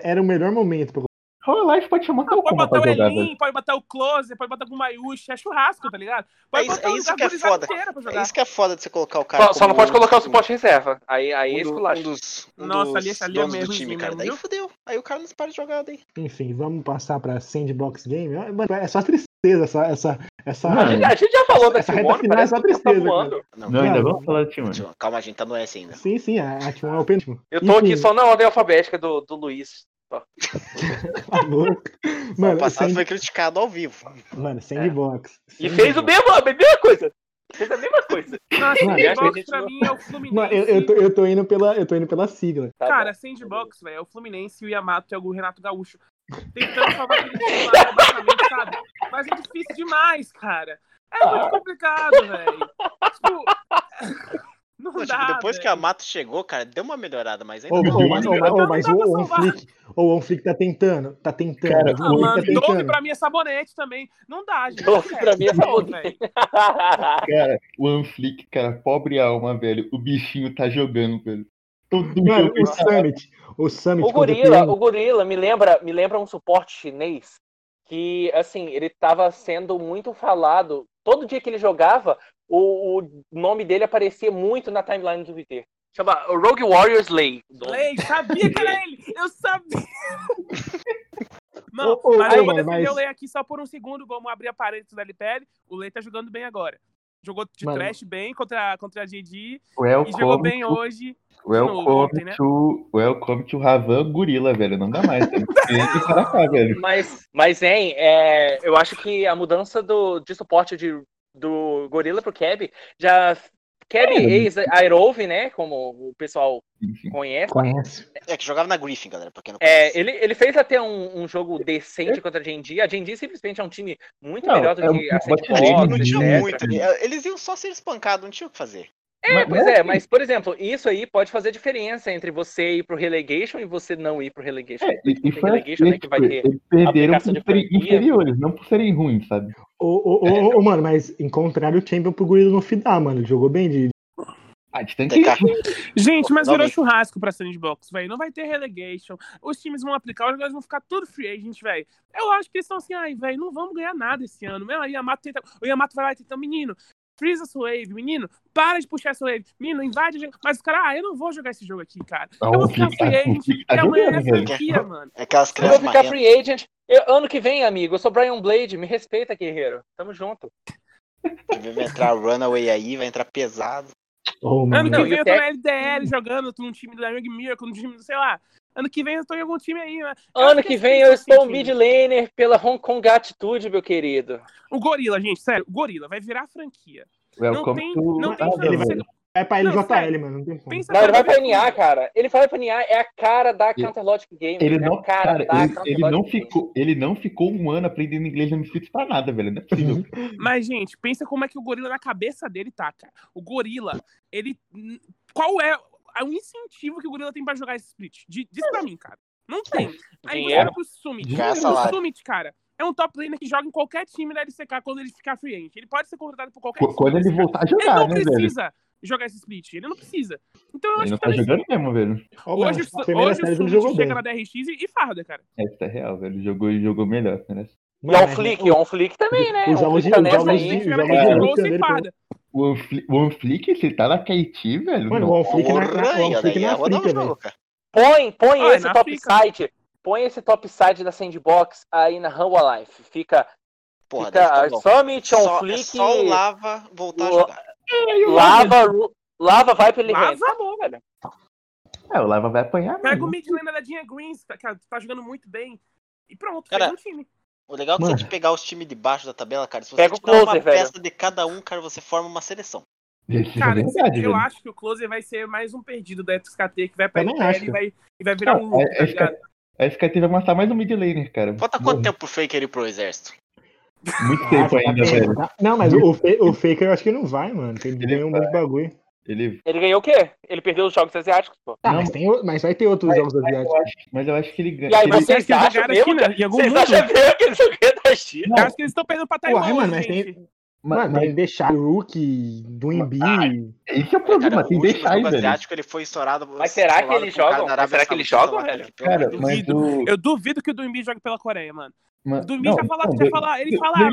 era o melhor momento pra Hololive pode chamar não, pode botar o Elin, pode botar o Closer, pode botar o Mayushi, é churrasco, tá ligado? Pode é, é isso que é foda. É isso que é foda de você colocar o cara. Só, só não pode colocar o suporte reserva. Aí, aí um é esculacho. Um dos, um Nossa, dos ali, ali é mesmo do time, cara. Daí fodeu. Aí o cara não para de jogar daí. Enfim, vamos passar pra Sandbox Game. Mano, é só tristeza essa. essa, essa... Mano, a, gente, já falou da Timon, final é só tristeza. Tá não, não, ainda vamos falar da Timon. Calma, a gente tá no S ainda. Sim, sim, a, a Timon é o penúltimo. Eu tô Enfim. aqui só na ordem alfabética do, do Luiz. Mano, o passado foi criticado ao vivo. Mano, sandbox. É. E fez o mesmo, a mesma coisa. Fez a mesma coisa. [laughs] Sandbox pra mim é o Fluminense. Mano, eu, eu, tô, eu, tô indo pela, eu tô indo pela sigla. Tá Cara, sandbox, velho, é o Fluminense e o Yamato é o Renato Gaúcho. Tentando salvar aquele time lá, basicamente, sabe? Mas é difícil demais, cara. É muito complicado, velho. Tipo. Não Pô, dá, tipo, depois véio. que a Mato chegou, cara, deu uma melhorada, mas ainda oh, não. Oh, mas, oh, oh, mas o OneFlick, o OneFlick tá tentando, tá tentando. Cara, não, o mano, tá tentando. pra mim é sabonete também. Não dá, gente. Dove pra mim é sabonete. cara, [laughs] o OneFlick, cara, pobre alma, velho. O bichinho tá jogando, velho. Todo mano, o Summit, o Summit. O gorila, o gorila me lembra, me lembra um suporte chinês que, assim, ele tava sendo muito falado. Todo dia que ele jogava, o, o, nome dele aparecia muito na timeline do Twitter. Chama Rogue Warriors Lay. Lay, sabia que era ele! Eu sabia! [laughs] Não, Ô, ô, mas eu vou mano, defender mas- o Lay aqui só por um segundo. Vamos abrir a parede da LPL. O Lay tá jogando bem agora. Jogou de Mano. trash bem contra, contra a GD e jogou bem Welcome, to, hoje. welcome, ontem, né? to, welcome to Ravan Gorila, velho. Não dá mais. Tem que cá, velho. [laughs] Mas, mas hein, é, eu acho que a mudança do, de suporte de, do Gorilla pro Keb já. Keb É. ex-Aerove, né? Como o pessoal conhece. Conhece. É que jogava na Griffin, galera, pra quem não conhece. É, ele, ele fez até um, um jogo decente contra a Genji. A Genji simplesmente é um time muito Não, melhor do é que a Sandbox, não tinha muito. ali. Eles iam só ser espancados, não tinha o que fazer. É, Mas- pois é, mas, por exemplo, isso aí pode fazer diferença entre você ir pro relegation e você não ir pro relegation. É, e, e foi relegation, assim, né, que vai tipo, ter eles perderam por serem inferiores, não por serem ruins, sabe? Ô, ô, ô, ô, mano, mas encontraram o Champion pro gorila no final, mano. Jogou bem de. Ah, de tanque. Gente, mas virou churrasco pra Sandbox, velho. Não vai ter relegation. Os times vão aplicar, os jogadores vão ficar tudo free agent, velho. Eu acho que eles estão assim, ai, velho, não vamos ganhar nada esse ano. Meu, aí Yamato tenta. O Yamato vai lá e tenta, menino. Freeza essa wave, menino, para de puxar essa wave, menino, invade, a gente." mas os caras, ah, eu não vou jogar esse jogo aqui, cara. Ah, Eu o vou ficar free o agent, Flick tá e amanhã é franquia, mano. É aquelas Eu vou crianças ficar free agent. Eu- ano que vem, amigo, eu sou Brian Blade. Me respeita, guerreiro. Tamo junto. Vai entrar Runaway aí, vai entrar pesado. Ô, Ano que Não, vem o eu tô na LDL jogando, tô num time da Young Miracle, num time, do, sei lá. Ano que vem eu tô em algum time aí, né? Ano que esse vem eu estou sentindo. mid laner pela Hong Kong Attitude, meu querido. O Gorila, gente, sério, o Gorila vai virar franquia. Welcome tem- to não tem de velho. Vai pra Não, LJL, sério. mano. Não tem como. Não, ele vai pra. NA, cara. Ele vai pra NA, é a cara da Ele- Counter Logic Game. Ele é não, a cara, cara, da ele, ele não ficou, ele não ficou um ano aprendendo inglês no Misfits pra nada, velho. Não é possível. Mas, gente, pensa como é que o gorila na cabeça dele tá, cara. O gorila, ele. Qual é o incentivo que o gorila tem pra jogar esse split? Di- Diz pra mim, cara. Não tem. Aí você vai pro Summit. O. Summit, cara, é um top laner que joga em qualquer time da LCK quando ele ficar free agent. Ele pode ser contratado por qualquer Qu- time. Quando da ele voltar a Ele jogar, não né, velho? precisa jogar esse split. Ele não precisa. Então eu Ele acho não que tá jogando mesmo, velho. Mano, hoje, o- hoje o ele Summit jogou chega bem. na DRX e, e farda, cara. É real, velho. Ele jogou, ele jogou melhor, né? E é o Flick, é um Flick também, né? Os jogos Flick tá de- os nessa aí. na jogos de e farda. O o Oneflick, você tá na KT, velho? Mano, o Onflick na, na, Porra, o daí na é o África, velho. cara. Põe, põe Ah, é esse na top África. site. Põe esse top site da Sandbox aí na Humble Life. Fica, Porra, fica bom. Summit, on Só, é Flick, só o Lava voltar a o- jogar. Lava, Ru- Lava vai pra ele Lava? velho. É, o Lava vai apanhar, Pega o mesmo. mid laner da Dinha Greens, que tá, tá jogando muito bem. E pronto, Cara, fez um time. O legal é que Mano. a gente pegar os times de baixo da tabela, cara, se você Pega o tirar uma closer, velho. peça de cada um, cara, você forma uma seleção. Isso é Cara, verdade, eu velho. acho que o Closer vai ser mais um perdido da XKT que vai pra Também LPL acho. e vai, e vai virar um loop, é- tá é- ligado? A SKT vai matar mais um mid laner, cara. Falta quanto tempo pro Faker ir pro exército? Muito tempo ainda, velho. Não, mas o, o Faker eu acho que não vai, mano. Ele, ele ganhou um monte de bagulho. Ele... ele ganhou o quê? Ele perdeu os jogos asiáticos, pô. Tá, mas, tem, mas vai ter outros mas, jogos asiáticos. Mas eu, acho, mas eu acho que ele ganha. E aí, mas vocês que acham mesmo, China, em algum vocês mundo? acham mesmo que eles vão ganhar da China? Eu acho que eles estão perdendo pra Taiwan, Porra, mano, mas tem... Mano, mas... tem deixar o Rookie do Embi. Ah, esse é o problema, tem deixar aí, velho. asiático ele foi estourado. Mas será que eles jogam? Mas será que eles jogam, velho? Cara, eu duvido, o... eu duvido que o do Embi jogue pela Coreia, mano. Mas, do Embi já falar, ele fala.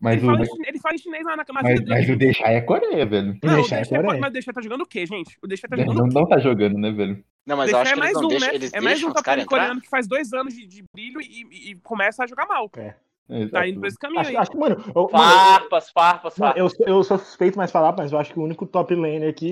Mas ele, o... fala, ele fala chinês na, na mas, mas o Deixar é Coreia, velho. Não, o Deixar é Coreia. mas o Deixar tá jogando o quê, gente? O Deixar tá jogando não, o quê? Não tá jogando, né, velho? Não, mas eu acho é que mais eles um, deixam, né? eles é mais um top coreano que faz dois anos de, de brilho e, e, e, começa a jogar mal. É. É, tá indo pra esse caminho acho, aí. Acho que, mano, eu, farpas, farpas, farpas. Eu, eu sou suspeito mais falar, mas eu acho que o único top laner aqui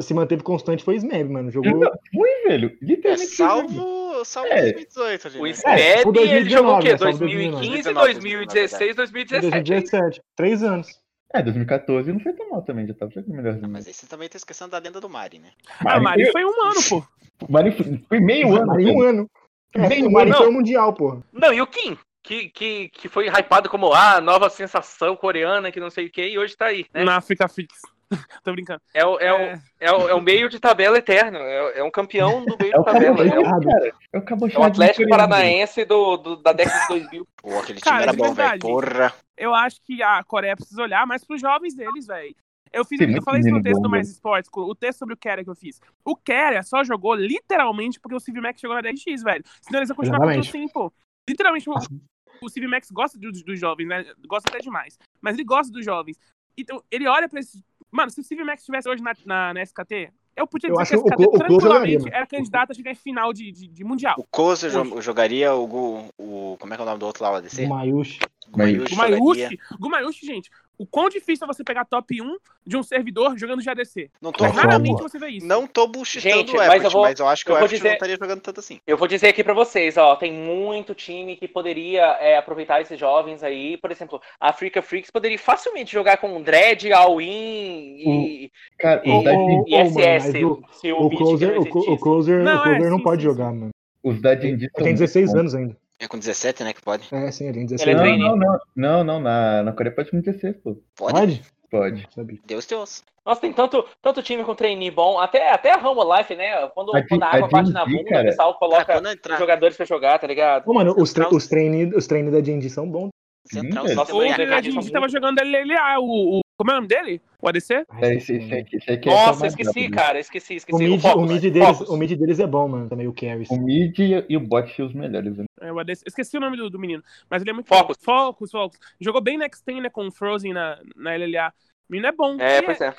se manteve constante foi o Smeb, mano. Jogou. Foi, velho. Literalmente. É, salvo, é. 2018 ali. O Smeb, é, ele jogou o quê? 2015, 2016, 2017. 2017. Três anos. É, 2014 não foi tão mal também, já tava jogando melhorzinho. Mas aí você também tá esquecendo da lenda do Mari, né? Mari, ah, Mari foi um ano, pô. [laughs] Mari foi, foi meio ano. Mari um ano. É, meio o Mari foi o Mundial, pô. Não, e o Kim? que, que, que foi hypado como a ah, nova sensação coreana, que não sei o que, e hoje tá aí. Né? Na África Fix. [laughs] Tô brincando. É o, é, é... O, é, o, é o meio de tabela eterno. É, é um campeão do meio é de tabela. É o, é o Atlético Paranaense do, do, da década de 2000. Pô, aquele time cara, era bom, velho. Porra. Eu acho que a Coreia precisa olhar mais pros jovens deles, velho. Eu, fiz, eu falei isso no texto do Mais Esportes, o texto sobre o Keria que eu fiz. O Keria só jogou literalmente porque o Steve Mac chegou na DRX, velho. Senão eles iam continuar com assim, pô. Literalmente, o [laughs] Steve Max gosta dos, dos, jovens, né? Gosta até demais. Mas ele gosta dos jovens. Então, ele olha pra esses. Mano, se o Steve Max estivesse hoje na, na, na, SKT, eu podia dizer eu que a SKT o, tranquilamente era candidato a chegar em final de, de, de Mundial. O Koza jogaria o, o. Como é que é o nome do outro lá, o ADC? O Mayushi. Gumayushi. Gumayushi, Gumayushi, gente, o quão difícil é você pegar top 1 de um servidor jogando de ADC. Não tô Raramente você vê isso. Não tô bullshitando Gente, o mas, eu vou, mas eu acho que o Effort dizer, não estaria jogando tanto assim. Eu vou dizer aqui pra vocês, ó, tem muito time que poderia é, aproveitar esses jovens aí. Por exemplo, a Africa Freaks poderia facilmente jogar com Dread, All-In e, Cara, e, o, e, SS. O, se o, o, closer, o, o closer, não, o closer é, não sim, pode sim, jogar, mano. Os da Ele tem 16 anos ainda. É com 17, né, que pode? É, sim, ele tem 17. Ele é não, não, não, não, não, na, na Coreia pode com 16, pô. Pode? Pode. Deus Deus. Nossa, tem tanto, tanto time com trainee bom, até, até a Ramo Life, né? Quando a, quando a água bate na bunda, cara. o pessoal coloca cara, jogadores pra jogar, tá ligado? Ô, mano, os, tra os, trainee, os trainee da D&D são bons. Central, Sim, Nossa, o da D&D tava jogando LLA, o, o, como é o nome dele? O ADC? É, esse, esse aqui, esse aqui é Nossa, esqueci, cara, esqueci, esqueci. O mid, o, Focus, o, mid deles, o mid deles é bom, mano, também o Carry. O mid e o bot são os melhores, né? É, o ADC, esqueci o nome do, do menino, mas ele é muito Focus. Bom. Focus, Focus. Jogou bem next tem, né, com o Frozen na, na LLA. O menino é bom. É, pois é.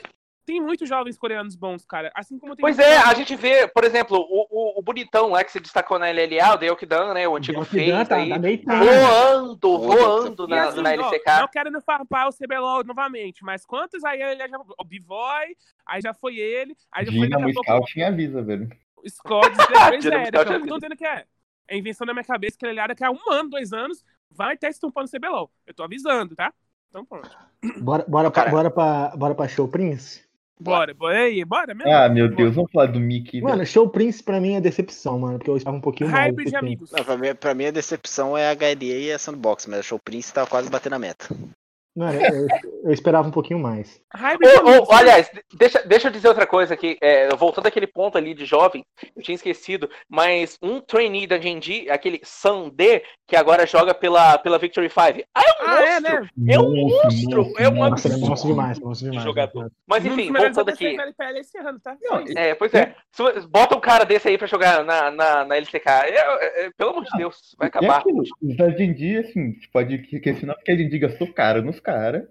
Tem muitos jovens coreanos bons, cara. Assim como tem Pois é, a gente vê, por exemplo, o, o, o bonitão lá que se destacou na LLA, o Deokdan, né? O antigo Face tá, aí, tá voando, voando na, assim, na LCK. Não quero no farpar o CBLOL novamente, mas quantos aí ele já. O B-Boy, aí já foi ele, aí já Gina, foi pouco. Scout avisa, velho. Scott, depois é, a tô dizendo que é. É invenção da minha cabeça que ele era que há um ano, dois anos, vai estar estampando o CBLOL. Eu tô avisando, tá? Então pronto. Bora, bora, pra, bora, pra, bora pra Show Prince? Bora, bora aí, bora mesmo. Ah, meu Deus, vamos falar do Mickey. Mano, né? Show Prince pra mim é decepção, mano, porque eu estava um pouquinho mais. Hybrid de amigos. Não, pra, mim, pra mim a decepção é a HDA e a Sandbox, mas o Show Prince tá quase batendo a meta. Mano, eu, eu, esperava um pouquinho mais. Oh, oh, aliás, deixa, deixa eu dizer outra coisa aqui. É, voltando àquele ponto ali de jovem, eu tinha esquecido, mas um trainee da Genji, aquele Sandê, que agora joga pela, pela Victory 5. Ah, é um ah, monstro! É, né? é um monstro! é um monstro, é monstro demais, monstro demais. Jogador. Mas enfim, voltando aqui. Ano, tá? Não, é, pois é. Bota um cara desse aí pra jogar na, na, na LCK. É, é, pelo amor de Deus, vai acabar. Os da Genji, assim, pode questionar porque a Genji gastou caro nos caras.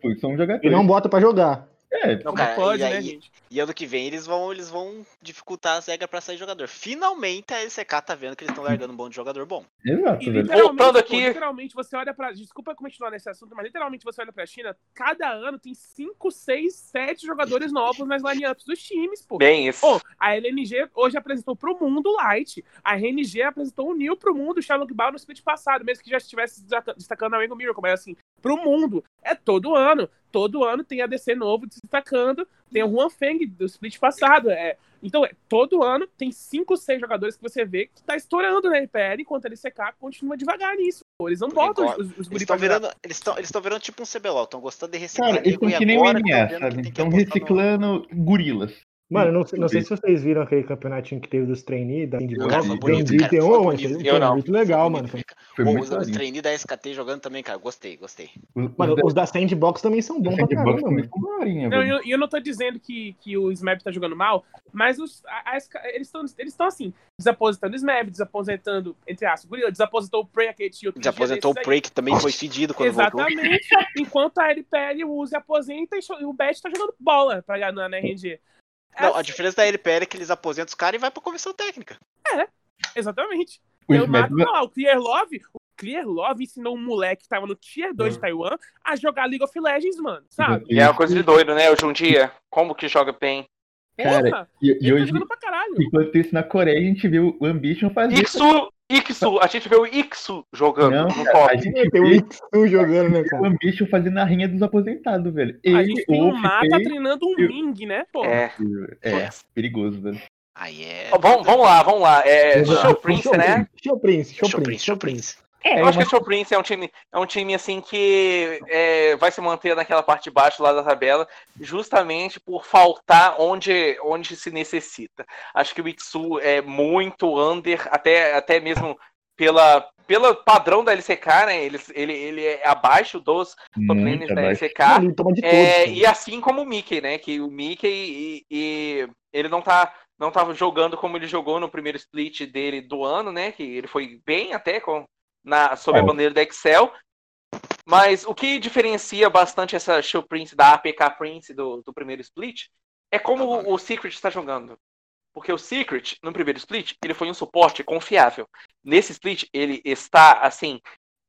Pois são jogadores. E não bota pra jogar. É, não, cara, pode, e, né, gente? E ano que vem eles vão, eles vão dificultar as regras pra sair jogador. Finalmente a LCK tá vendo que eles estão largando um bom de jogador bom. Exato. E literalmente, aqui... literalmente você olha pra. Desculpa continuar nesse assunto, mas literalmente você olha pra China, cada ano tem 5, 6, 7 jogadores [laughs] novos nas lineups dos times, pô. Bem, isso. Pô, a LNG hoje apresentou pro mundo o Light. A RNG apresentou o Nil pro mundo, o Sherlock Ball no split passado, mesmo que já estivesse destacando a Rango Miracle, mas assim, pro mundo. É todo ano. Todo ano tem ADC novo destacando. Tem o Juan Feng do split passado. É, Então, todo ano tem cinco, seis jogadores que você vê que tá estourando na RPL, enquanto a LCK continua devagar nisso. Eles não botam os, os Eles estão virando, eles estão eles virando tipo um CBLOL, estão gostando de reciclar. Cara, eles estão que nem o NA, sabe? Estão reciclando no... gorilas. Mano, não, não sei se vocês viram aquele campeonatinho que teve dos trainees da. Foi bonito, cara, foi, oh, bonito. foi muito legal, mano. Foi, foi Pô, os, os trainees da SKT jogando também, cara. Gostei, gostei. Mano, os da Sandbox também são bons pra caramba, mano. Não, eu, eu não tô dizendo que, que o Smap tá jogando mal, mas os, a, a, eles estão eles assim, desaposentando o Smap, desaposentando, entre aspas, Gorilla, desaposentou o Prey, aquele tio. Desaposentou o Prey, que também foi fedido quando Exatamente. voltou. Exatamente. Enquanto a LPL usa e aposenta e o Bet tá jogando bola pra ganhar na RNG. Não, a diferença da LPL é que eles aposentam os caras e vai pra comissão técnica. É, exatamente. O, eu mato, não, o Clear Love, o Clear Love ensinou um moleque que tava no Tier 2 de Taiwan a jogar League of Legends, mano, sabe? E é uma coisa de doido, né? O Jundia, como que joga bem. Cara, e, e tá hoje, tá enquanto isso na Coreia, a gente viu o Ambition fazer... Isso Ixu, a gente vê o Ixu jogando não, no cara, A gente tem o Ixu jogando, né, cara? O Ambition fazendo a rinha dos aposentados, velho. Ele, a gente tem o Mata treinando um Ming, né, pô? É. É, perigoso, velho. Aí é. vamos, vamos lá, vamos lá. É Show Prince, né? Show Prince, Show Prince, Show Prince. É, eu acho que o Show Prince é um time, é um time assim que é, vai se manter naquela parte de baixo lá da tabela, justamente por faltar onde, onde se necessita. Acho que o Itsu é muito under, até, até mesmo pela, pelo padrão da LCK, né? Ele, ele, ele é abaixo dos top da LCK. é, e assim como o Mickey, né? Que o Mickey e, e, ele não tá não tava jogando como ele jogou no primeiro split dele do ano, né? Que ele foi bem até com na sob a bandeira da Excel. Mas o que diferencia bastante essa Show Prince da APK Prince do, do primeiro split é como o, o Secret está jogando. Porque o Secret, no primeiro split, ele foi um suporte confiável. Nesse split, ele está, assim,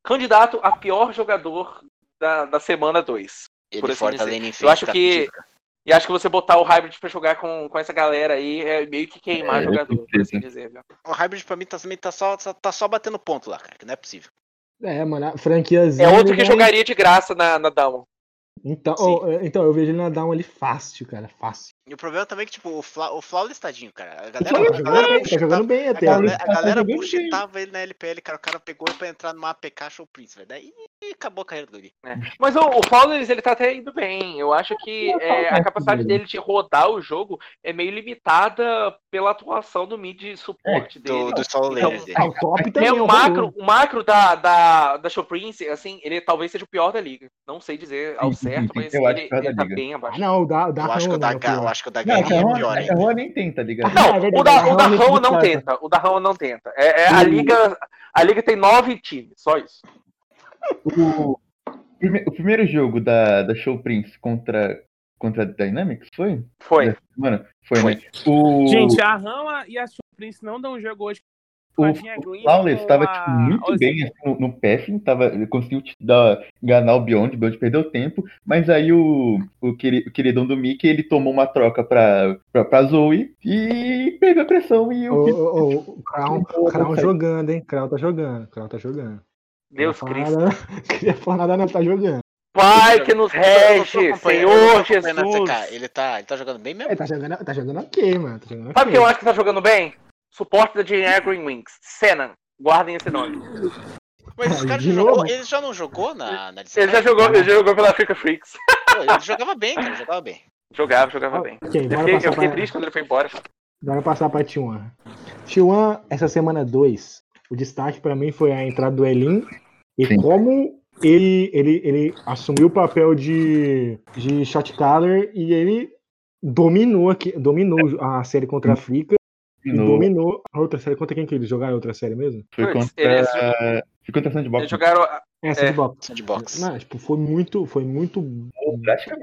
candidato a pior jogador da, da semana 2. Ele assim fora lane Eu acho que. E acho que você botar o Hybrid pra jogar com, com essa galera aí é meio que queimar é, jogador, por assim dizer. Viu? O Hybrid pra mim tá, também tá só, tá só batendo ponto lá, cara, que não é possível. É, mano, a franquiazinha. É outro que jogaria de graça na, na Down. Então, oh, então, eu vejo ele na Down ali fácil, cara, fácil. E o problema também é que, tipo, o, Fla, o Flawless tadinho, cara. A galera, tá, jogando, bem, tá jogando bem até. A galera, a galera bullshitava ele na LPL, cara. O cara pegou pra entrar numa APK Show Prince, velho. Daí acabou a carreira do Guri. É. Mas o, o Flawless, ele tá até indo bem. Eu acho que é, a capacidade dele de rodar o jogo é meio limitada pela atuação do mid suporte é, dele. Do, do solo então, dele. É, o top também. É, o macro, o macro da, da, da Show Prince, assim, ele talvez seja o pior da liga. Não sei dizer ao certo, mas ele, ele tá bem abaixo. Não, o da, da eu acho que o da, acho que o da não, é pior, hein? A Rua nem tenta, ligado? Não, o da, o da Rua não tenta. O da Rua não tenta. É, é a liga. A liga tem nove times, só isso. O, o primeiro jogo da, da Show Prince contra, contra a Dynamics foi? Foi. Mano, foi, foi. né? O... Gente, a Rama e a Show Prince não dão um jogo hoje o Flawless estava tipo, muito bem assim, no, no Pathing, tava, conseguiu dar, enganar o Beyond, o Beyond perdeu tempo, mas aí o, o, queri, o queridão do Mickey, ele tomou uma troca pra, pra, pra Zoe e perdeu a pressão e o... Oh, oh, o Crown, [laughs] Crown jogando, hein? Crown tá jogando, Crown tá jogando. Deus Cristo. [laughs] Queria falar nada, não tá jogando. Pai que nos rege, Senhor Jesus. Ele tá, ele tá jogando bem mesmo? Ele tá jogando, tá jogando ok, mano. Tá jogando Sabe o que eu acho que tá jogando bem? Suporte da Jane Green Wings. Senan. Guardem esse nome. Mas esse cara já jogou, ele já não jogou na, na Ele já jogou, ele já jogou pela Africa Freaks. Pô, ele jogava bem, cara, jogava bem. Jogava, jogava bem. Okay, eu fiquei, eu fiquei triste quando ele foi embora. Bora passar pra T1. T1, essa semana 2, o destaque pra mim foi a entrada do Elin e Sim. como ele, ele, ele assumiu o papel de, de shot caller e ele dominou, aqui, dominou a série contra a África Dominou. dominou a outra série. Contra quem que eles jogaram a outra série mesmo? Foi contra, eles... foi contra a Sandbox. Eles jogaram. É, Sandbox. É, Sandbox. Não, tipo, foi muito. Foi muito.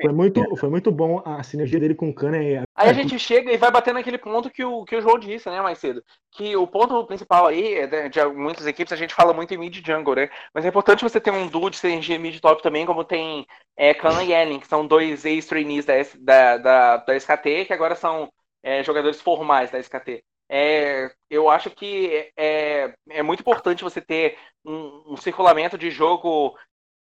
Foi muito, foi muito bom a sinergia dele com o Kana. Aí a gente chega e vai bater naquele ponto que o, que o João disse, né, mais cedo. Que o ponto principal aí, é de, de muitas equipes, a gente fala muito em mid jungle, né? Mas é importante você ter um duo de sinergia mid top também, como tem é, Kana e Ellen, que são dois ex-trainees da, da, da, da SKT, que agora são é, jogadores formais da SKT. É, eu acho que é, é muito importante você ter um, um circulamento de jogo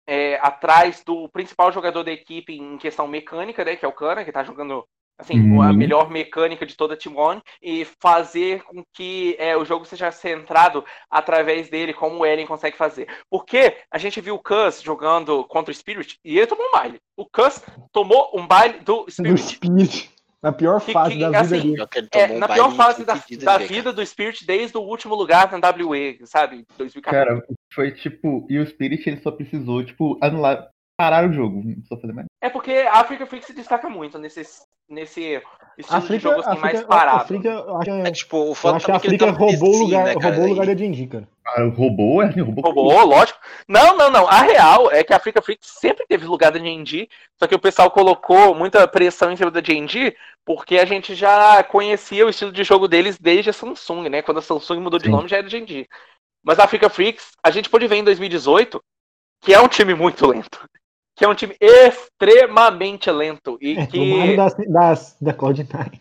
é, atrás do principal jogador da equipe em questão mecânica, né, que é o Kana, que está jogando assim, uhum. a melhor mecânica de toda a Team One e fazer com que é, o jogo seja centrado através dele, como o Ellen consegue fazer. Porque a gente viu o Cus jogando contra o Spirit e ele tomou um baile. O Cus tomou um baile do Spirit. Do Spirit. Na pior fase que, que, da vida assim, dele. É, na pior fase da, da vida do Spirit desde o último lugar na WE, sabe? 2014. Cara, foi tipo. E o Spirit ele só precisou, tipo, anular parar o jogo, não precisa fazer mais. É porque a Africa Freak se destaca muito nesse, nesse estilo Africa, de jogo assim, Africa, mais parado. A Africa, acho, é, tipo, o eu acho que a Africa tá roubou o lugar, né, roubou o lugar da D&D, cara. Ah, roubou, é, roubou. Roubou, lógico. Não, não, não. A real é que a Africa Freak sempre teve lugar da D&D, só que o pessoal colocou muita pressão em cima da D&D, porque a gente já conhecia o estilo de jogo deles desde a Samsung, né? Quando a Samsung mudou de Sim. nome já era D&D. Mas a Africa Freaks, a gente pôde ver em 2018 que é um time muito lento que é um time extremamente lento. E é, que... das, das, da Cloud9.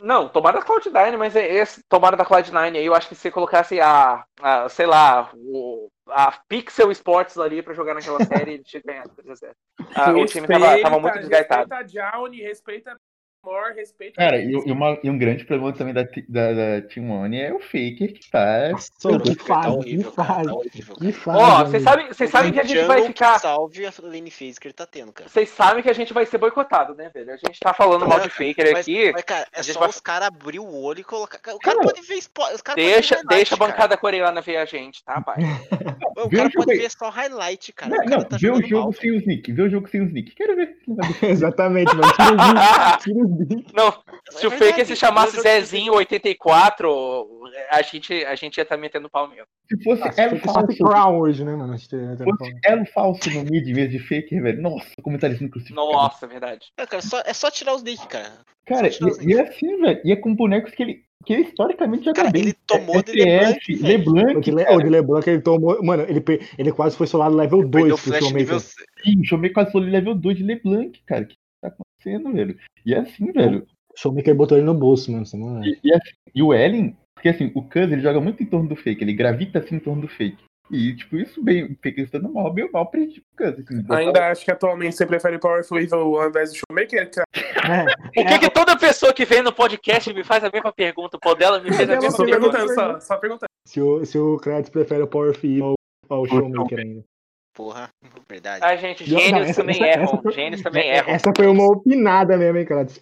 Não, tomara da Cloud9, mas é esse tomara da Cloud9 aí, eu acho que se colocasse a, a sei lá, o, a Pixel Sports ali pra jogar naquela série, ele tinha ganhado 3 ah, O time tava, tava muito desgaitado. Respeita a Johnny, respeita maior respeito. Cara, e, e, uma, e, um grande problema também da, da, da Team One é o Faker que tá. Nossa, que faz, tá que faz. Que faz. Ó, vocês sabem, vocês sabem que a gente vai ficar. Salve a Lane Phase que ele tá tendo, cara. Vocês sabem que a gente vai ser boicotado, né, velho? A gente tá falando mal de Faker mas, aqui. Mas, cara, é só vai... os caras abrir o olho e colocar. O cara, cara pode ver Os cara deixa, ver deixa a bancada coreana ver a gente, tá, pai? [laughs] o cara pode ver só highlight, cara. Não, não tá vê o jogo mal, sem os nick. Vê o jogo sem os nick. Quero ver. [laughs] Exatamente, mano. Tira nick. [laughs] [laughs] Não. Se é o Faker se chamasse Zezinho 84, a gente, a gente ia estar tá metendo pau mesmo. Se fosse ah, Elo falso. Brown hoje, né, mano? Se fosse Elo falso no mid em vez de Faker, velho. Nossa, tá sendo crucificado. Nossa, verdade. É, cara, só, é só tirar os nick, cara. Cara, e, e, é assim, velho. E é com bonecos que ele. Que ele historicamente já cara, bem. Ele tomou é, de LeBlanc. LeBlanc. O de, Le, o de LeBlanc ele tomou. Mano, ele, ele quase foi solado level 2 pro Showmaker. Sim, o Showmaker quase foi level 2 de LeBlanc, cara. Que tá acontecendo, velho? E é assim, velho. O Showmaker botou ele no bolso, mano. Você e, e, assim, e o Ellen, porque assim, o Cuz ele joga muito em torno do fake, ele gravita assim em torno do fake. E, tipo, isso bem, fica estando mal, bem mal pra tipo, Cuz. Assim, Ainda acho que atualmente você prefere Powerful Evil ao invés do Showmaker, cara. É. Por que, que toda pessoa que vem no podcast me faz a mesma pergunta? O dela me fez a mesma pergunta. Só, só perguntando. Se o, se o Kratz prefere o Powerful Evil ao Showmaker ainda. Porra, [laughs] verdade. Ah, gente, gênios também essa, erram. Essa, gênios também erram. Essa foi uma opinada mesmo, hein, Kratz?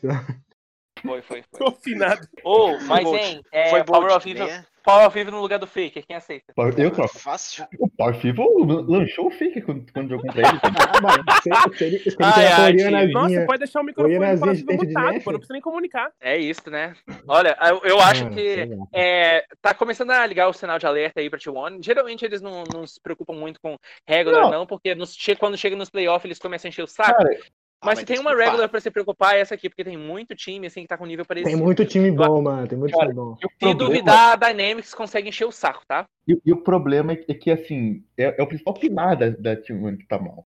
Foi, foi, foi. Confinado. Ou, oh, mas, hein, é, foi Power of Evil, né? Power Evil no lugar do Faker, quem aceita? Eu troco. Fácil. O Power Evil lançou o Faker quando, quando jogou contra ele. [laughs] ah, mano, se, se ele, se ele ai, ai, Nossa, pode deixar o microfone mutado, pô, não precisa nem comunicar. É isso, né? Olha, eu, eu acho ah, que é, tá começando a ligar o sinal de alerta aí pra T1. Geralmente eles não, não se preocupam muito com regular, não, não porque nos, quando chega nos playoffs eles começam a encher o saco. Cara, mas se tem uma regular pra se preocupar, é essa aqui, porque tem muito time assim que tá com nível parecido. Tem muito time bom, mano. Tem muito Cara, time bom. Se duvidar, a Dynamics consegue encher o saco, tá? E, e o problema é que, assim, é, é o principal pilar da, da Team que tá mal.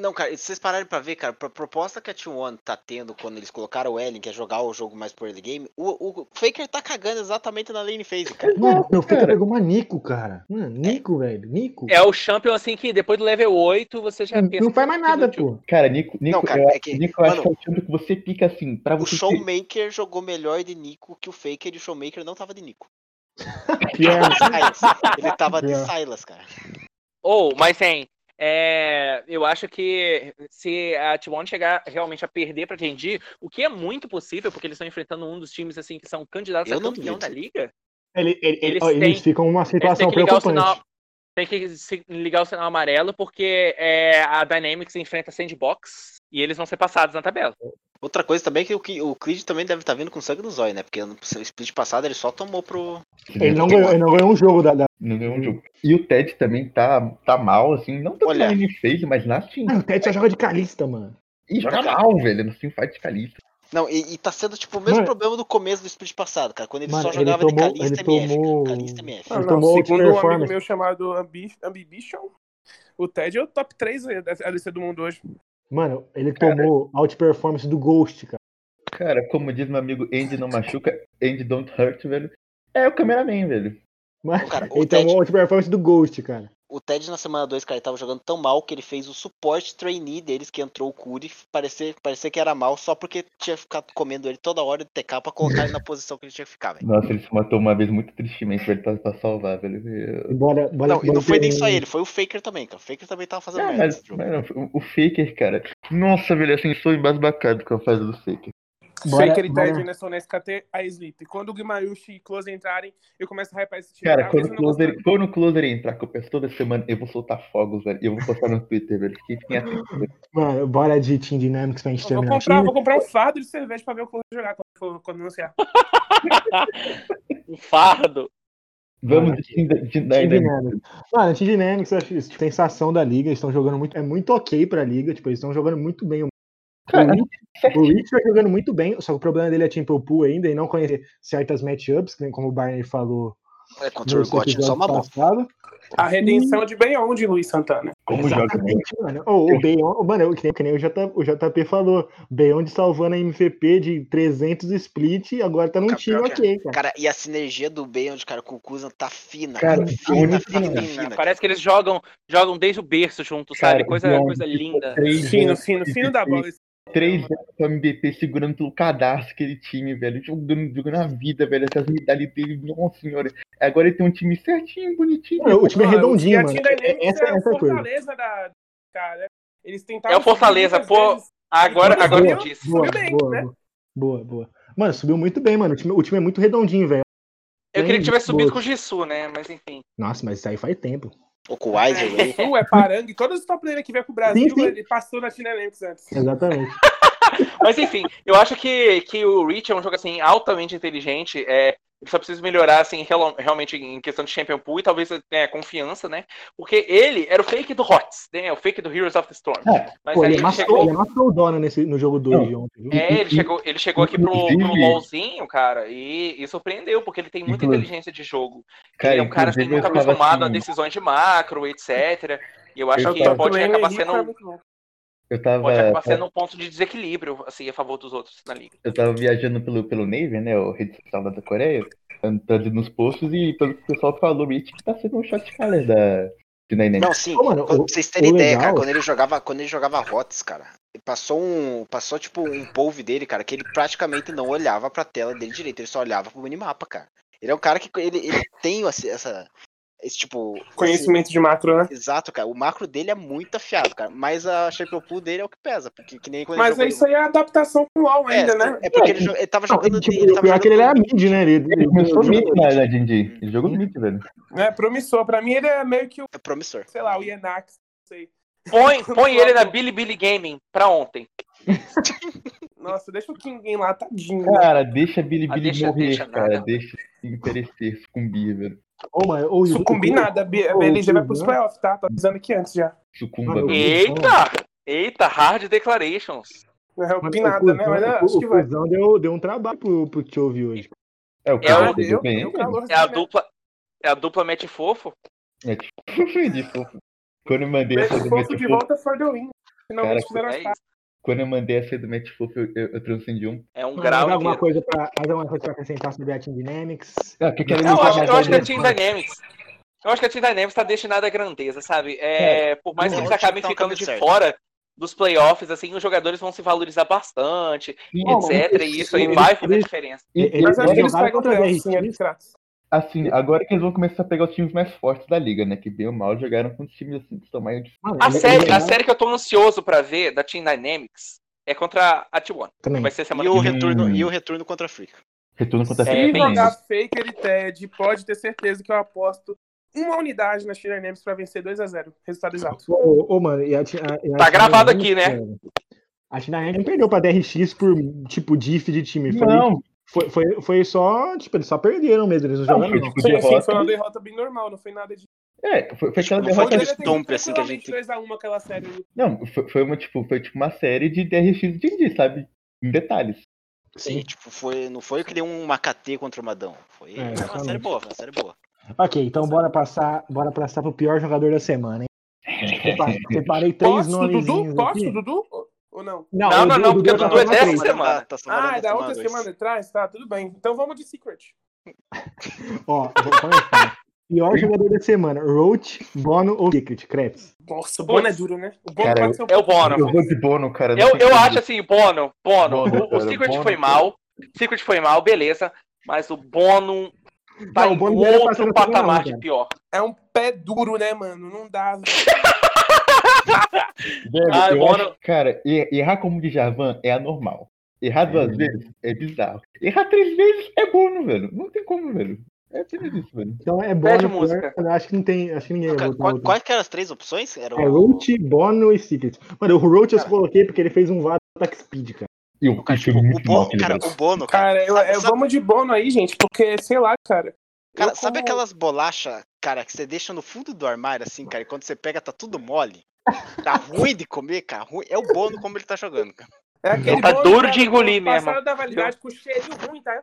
Não, cara, se vocês pararem pra ver, cara, a proposta que a T1 tá tendo quando eles colocaram o Ellen, que é jogar o jogo mais por early game, o, o Faker tá cagando exatamente na lane phase, cara. Mano, o Faker pegou uma Nico, cara. Mano, Nico, é. velho, Nico. É o champion, assim, que depois do level 8 você já pensa... Não faz mais nada, pô. Cara, Nico, Nico, não, cara, eu, é que, Nico, mano, acho que é o champion que você pica, assim, pra você... O Showmaker ter... jogou melhor de Nico que o Faker e o Showmaker não tava de Nico. [laughs] ele tava de Silas, cara. Ou, oh, mas tem, é, eu acho que se a T1 chegar realmente a perder para Genji, o que é muito possível, porque eles estão enfrentando um dos times assim que são candidatos eu a campeão da liga. Ele, ele, eles, eles têm, ficam numa situação preocupante. Sinal, tem que ligar o sinal amarelo porque é, a Dynamics enfrenta Sandbox e eles vão ser passados na tabela. Outra coisa também é que o, o Creed também deve estar tá vindo com sangue no zóio, né? Porque no split passado ele só tomou pro. Ele não ganhou, ele não ganhou um jogo da, da, Não ganhou um jogo. E o Ted também tá, tá mal, assim, não tanto Olha, na fez, mas na Steam. Ah, o Ted só joga de Calista, mano. E joga mal, velho, no Steam de Calista. Não, e, e tá sendo tipo o mesmo mano, problema do começo do split passado, cara. Quando ele mano, só jogava ele tomou, de Calista ele MF. Tomou... Calista MF. Não, não, segundo um amigo meu chamado Ambition, o Ted é o top 3 da lista do mundo hoje. Mano, ele cara, tomou outperformance do Ghost, cara. Cara, como diz meu amigo Andy não machuca, Andy don't hurt, velho. É o cameraman, velho. Mas, cara, ele Ted... tomou outperformance do Ghost, cara. O Ted na semana 2, cara, ele tava jogando tão mal que ele fez o suporte trainee deles, que entrou o Curi, parecia, parecia que era mal só porque tinha ficado comendo ele toda hora de TK pra colocar ele na [laughs] posição que ele tinha que ficar, velho. Nossa, ele se matou uma vez muito tristemente velho, pra, pra salvar, velho. Bora, bora, não, e não foi nem só ele, foi o Faker também, cara. O Faker também tava fazendo é, merda. Mas, mas, o Faker, cara. Nossa, velho, assim, sou embasbacado com a fase do Faker. Bora, Faker e Ted ainda são na SKT, a Sleep. Quando o Guimayushi e Closer entrarem, eu começo a hypar esse time. Cara, quando o, Closer, quando o Closer entrar, que eu penso toda semana, eu vou soltar fogos, velho. Eu vou postar no Twitter, velho. Fiquem Mano, bora de Team Dynamics pra gente terminar. Vou comprar, vou comprar um fardo de cerveja pra ver o Closer jogar quando, quando anunciar. [laughs] um fardo? Vamos de Team Dynamics. Mano, Team Dynamics, eu acho isso. Tipo, sensação da liga, eles estão jogando muito. É muito ok pra liga. Tipo, eles estão jogando muito bem o Cara, [laughs] o Rich tá jogando muito bem, só que o problema dele é Temple Pool ainda e não conhecer certas matchups, como o Barney falou. É contra o Got só uma passado. A redenção de Beyond de Luiz Santana. Como Exatamente, joga, mano. Oh, o Beyond, mano, que nem, que nem o, J, o JP falou. Beyond salvando a MVP de 300 split e agora tá num time ok, cara. Cara, e a sinergia do Beyond, cara, com o Kuzan tá fina. Cara, fina, fina, fina, Parece que eles jogam, jogam desde o berço junto, sabe? Coisa, coisa linda. Fino, fino, fino da bola três anos pro MVP segurando pelo cadastro aquele time, velho. Jogando, jogando a vida, velho. Essas medalhas dele, nossa senhora. Agora ele tem um time certinho, bonitinho. o time é redondinho, mano. É, essa, é essa Fortaleza da. Cara, eles tentaram. É o Fortaleza, pô. Vezes. Agora, agora boa, eu disse. Boa, bem, boa, né? boa, boa. Mano, subiu muito bem, mano. O time, o time é muito redondinho, velho. Eu queria que tivesse subido com o Jisoo, né? Mas enfim. Nossa, mas isso aí faz tempo. O com o Weiser aí. é Parang, todos os top players que vem pro Brasil, sim, sim. ele passou na China antes. Exatamente. [laughs] Mas enfim, eu acho que, que o Reach é um jogo assim altamente inteligente. É, ele só precisa melhorar assim, realmente em questão de Champion Pool e talvez é, confiança, né? Porque ele era o fake do HOTS, né? O fake do Heroes of the Storm. É, Mas pô, ele, matou, chegou... ele matou o Dona nesse, no jogo 2 de ontem. É, ele chegou, ele chegou aqui pro, pro LOLzinho, cara, e, e surpreendeu, porque ele tem muita inteligência de jogo. Cara, ele é um cara assim, muito acostumado assim... a decisões de macro, etc. E eu acho eu que pode acabar sendo. Eu tava, Pode acabar sendo um ponto de desequilíbrio, assim, a favor dos outros na liga. Eu tava viajando pelo, pelo Navy, né, o rede social da Coreia, entrando nos postos e pelo que o pessoal falou, Mitch que tá sendo um shot caller da. Não, sim, mano, pra vocês terem ideia, legal... cara, quando ele jogava, quando ele jogava HOTS, cara, passou um, passou tipo um polvo dele, cara, que ele praticamente não olhava pra tela dele direito, ele só olhava pro minimapa, cara. Ele é um cara que ele, ele tem essa, esse tipo. Conhecimento esse... de macro, né? Exato, cara. O macro dele é muito afiado, cara. Mas a Shape Pool dele é o que pesa. Porque que nem Mas jogou... isso aí é adaptação com o LoL ainda, é, né? É porque ele, ele tava jogando. Não, tipo, ele tava jogando... ele era mid, né? Ele, ele começou mid na verdade, Ele jogou mid, velho. É promissor. Pra mim ele é meio que o. É promissor. Sei lá, o Yenax. Não sei. Põe, [laughs] põe ele na Billy Billy Gaming pra ontem. [laughs] Nossa, deixa o King lá, tadinho. Cara, deixa Billy ah, Billy deixa, morrer, deixa cara. Nada. Deixa perecer, sucumbir, velho. Oh, mas, oh, Sucumbir nada, a BLG vai pros playoffs, tá? Tô avisando aqui antes já. Sucumba. Eita! Eita, hard declarations. Não é o nada, né? Mas acho que vai. O deu, deu um trabalho pro, pro que ouvi hoje. É o é, o, deu, bem, deu é a dupla É a dupla Match Fofo? Match Fofo. Quando eu mandei essa do Match Fofo de volta for the win. Finalmente fizeram as quando eu mandei essa do Match Fofo, eu, eu, eu transcendi um. É um grau. Mais alguma, coisa pra, mais alguma coisa pra acrescentar sobre a Team Dynamics? Ah, que que não, eu, acho, eu acho que a Team Dynamics. Eu acho que a Team Dynamics está destinada à grandeza, sabe? É, é, por mais que eles acabem ficando de certo. fora dos playoffs, assim, os jogadores vão se valorizar bastante, não, etc. E isso aí vai fazer diferença. Mas acho que eles pegam playoffs, sim, eles Assim, agora que eles vão começar a pegar os times mais fortes da liga, né? Que bem ou mal jogaram com os times assim que tamanho de. A série, a série que eu tô ansioso pra ver da Team Dynamics é contra a T1. Vai ser semana e, o retorno, hum. e o retorno contra a Freak. Retorno contra a Freak. Se jogar Faker e Ted, pode ter certeza que eu aposto uma unidade na China Dynamics pra vencer 2x0. Resultado exato. Ô, ô, mano, e a, a, a tá gravado aqui, né? A China Dynamics perdeu pra DRX por, tipo, diff de time. Não. Foi, foi, foi só, tipo, eles só perderam mesmo, eles não jogaram não. Tipo, sim, sim, foi uma derrota bem normal, não foi nada de é, foi, foi aquela derrota de Stomp, assim, que a gente... 2x1 aquela série. Não, foi, foi, uma, tipo, foi tipo uma série de DRX de D&D, sabe? Em detalhes. Sim, Sim, tipo, foi, não foi que deu um KT contra o Madão. Foi é, uma série boa, uma série boa. Ok, então bora passar, bora passar pro pior jogador da semana, hein? [laughs] Separei três nomes. Dudu? Posso, Dudu? Ou não? Não, não, não, não porque o Dudu é dessa semana. Tá, ah, é da outra semana atrás? Tá, tudo bem. Então vamos de Secret. [laughs] Ó, vou começar. Pior jogador da semana, Roach, Bono ou Secret, Krebs? Nossa, o Bono é duro, né? O Bono cara, pode ser um É o Bono. Eu vou de Bono, cara. Eu, eu acho assim, Bono, Bono. Bono o, o Secret Bono, foi mal. Secret foi mal, beleza. Mas o Bono tá não, em Bono outro patamar não, de pior. É um pé duro, né, mano? Não dá. [laughs] Velho, ah, acho, cara, errar como de Javan é anormal. Errar duas é. vezes é bizarro. Errar três vezes é Bono, velho. Não tem como, velho. É isso, velho. Então é Bono. música. Acho que não tem. Acho que ninguém. Qual, quais que eram as três opções? Era o... É Roach, Bono e Secret. Mano, o Roach eu coloquei porque ele fez um VAR Attack Speed, cara. E o, cara, tipo, o, Bono, cara, o Bono, cara. cara eu, eu vamos de Bono aí, gente, porque, sei lá, cara. Cara, sabe como... aquelas bolachas, cara, que você deixa no fundo do armário, assim, cara, e quando você pega tá tudo mole? Tá ruim de comer, cara. Ruim. É o Bono como ele tá jogando, cara. É aquele tá duro de engolir mesmo. Passaram da validade com cheiro ruim, tá?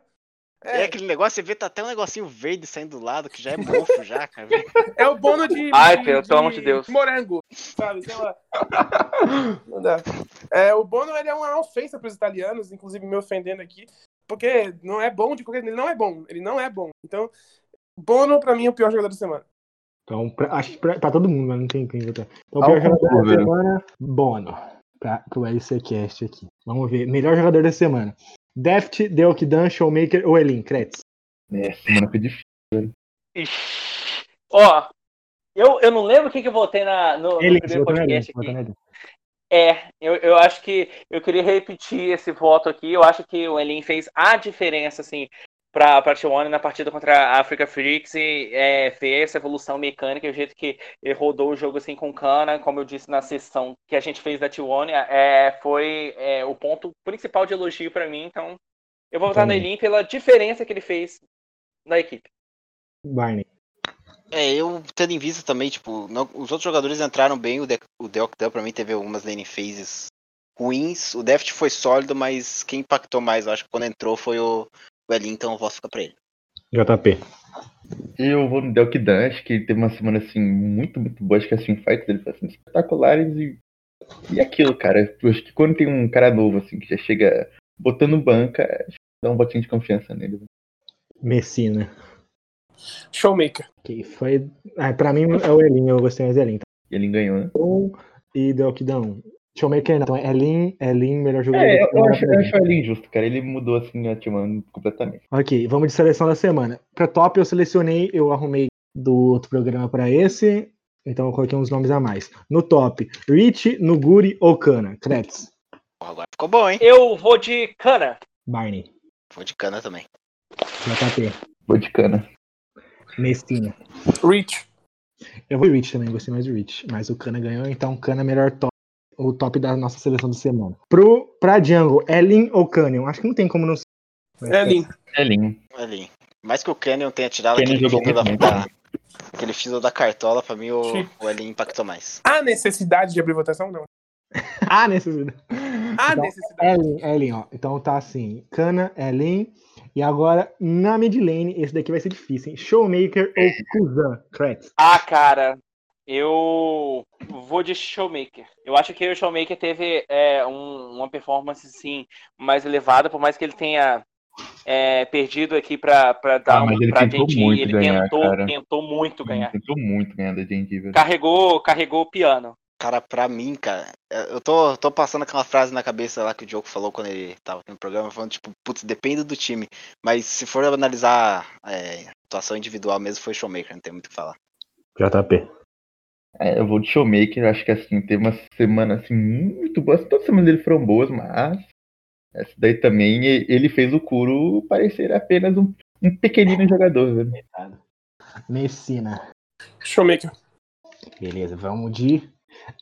É. é. aquele negócio, você vê, tá até um negocinho verde saindo do lado, que já é mofo já, cara. [laughs] É o bono de. Ai, pelo amor de Deus. Morango, sabe? Sei lá. [laughs] Não dá. É, o bono ele é uma ofensa para os italianos, inclusive me ofendendo aqui, porque não é bom de qualquer. Ele não é bom. Ele não é bom. Então, Bono, pra mim, é o pior jogador da semana. Então, pra, acho que pra, pra todo mundo, mas não tem quem votar. Então, o pior jogador da semana, Bono. Pra, pro LCCast aqui. Vamos ver. Melhor jogador da semana. Deft, Deokdan, Showmaker ou Elin? Kretz? É, semana foi difícil, velho. Ó, eu, eu não lembro o que, que eu votei na, no, Elin, no primeiro podcast aqui. É, eu, eu acho que eu queria repetir esse voto aqui. Eu acho que o Elin fez a diferença, assim, para a Tijuana na partida contra a Africa Freaks e é, ver essa evolução mecânica e o jeito que ele rodou o jogo assim com cana, como eu disse na sessão que a gente fez da Tijuana, é, foi é, o ponto principal de elogio para mim. Então, eu vou votar no Elim pela diferença que ele fez na equipe. Barney. É, eu tendo em vista também, tipo, não, os outros jogadores entraram bem, o, De o Deok pra mim teve algumas lane phases ruins, o Deft foi sólido, mas quem impactou mais, eu acho que quando entrou foi o, o Elin, então eu voto ficar pra ele. JP. Eu vou no Delk Dan, acho que ele teve uma semana assim muito, muito boa. Acho que assim, fights dele foram assim, espetaculares e. E aquilo, cara. Eu acho que quando tem um cara novo, assim, que já chega botando banca, dá um botinho de confiança nele. Messina. Showmaker. Que foi. Ah, pra mim é o Elin, eu gostei mais do Elin. Elin ganhou, né? Um e Delk Dan. Showmaker não, então é Elin, Elin, melhor jogador. É, eu acho, eu acho o Elin justo, cara. Ele mudou assim a team completamente. Ok, vamos de seleção da semana. Pra top eu selecionei, eu arrumei do outro programa pra esse, então eu coloquei uns nomes a mais. No top, Rich, Nuguri ou Kana? Kretz. Agora ficou bom, hein? Eu vou de Kana. Barney. Vou de Kana também. JP. Vou de Kana. Mestinha. Rich. Eu vou de Rich também, gostei mais do Rich. Mas o Kana ganhou, então Kana é melhor top o top da nossa seleção de semana. Pro, pra Django, Elin ou Canyon? Acho que não tem como não ser. Elin. Elin. Elin. Mais que o Canyon tenha tirado Canyon aquele fio da, da, aquele fio da cartola, pra mim o, o Elin impactou mais. Há necessidade de abrir votação? Não. [laughs] Há necessidade. Há então, necessidade. Elin, Elin, ó. Então tá assim, Cana, Elin. E agora, na mid lane, esse daqui vai ser difícil, hein? Showmaker ou Kuzan, Kretz? Ah, cara, eu vou de Showmaker. Eu acho que o Showmaker teve é, um, uma performance assim, mais elevada, por mais que ele tenha é, perdido aqui para dar ah, mas ele pra tentou gente. Muito ele ganhar, tentou, cara. tentou muito ganhar. Tentou muito ganhar da gente, velho. Carregou, carregou o piano. Cara, pra mim, cara, eu tô, tô passando aquela frase na cabeça lá que o Diogo falou quando ele tava no programa, falando, tipo, putz, depende do time. Mas se for analisar é, atuação individual mesmo, foi Showmaker, não tem muito o que falar. JP. É, eu vou de Showmaker, acho que assim, teve uma semana assim, muito boa. Todas as semanas dele foram boas, mas essa daí também ele fez o Kuro parecer apenas um, um pequenino jogador. Velho. Messina. Showmaker. Beleza, vamos de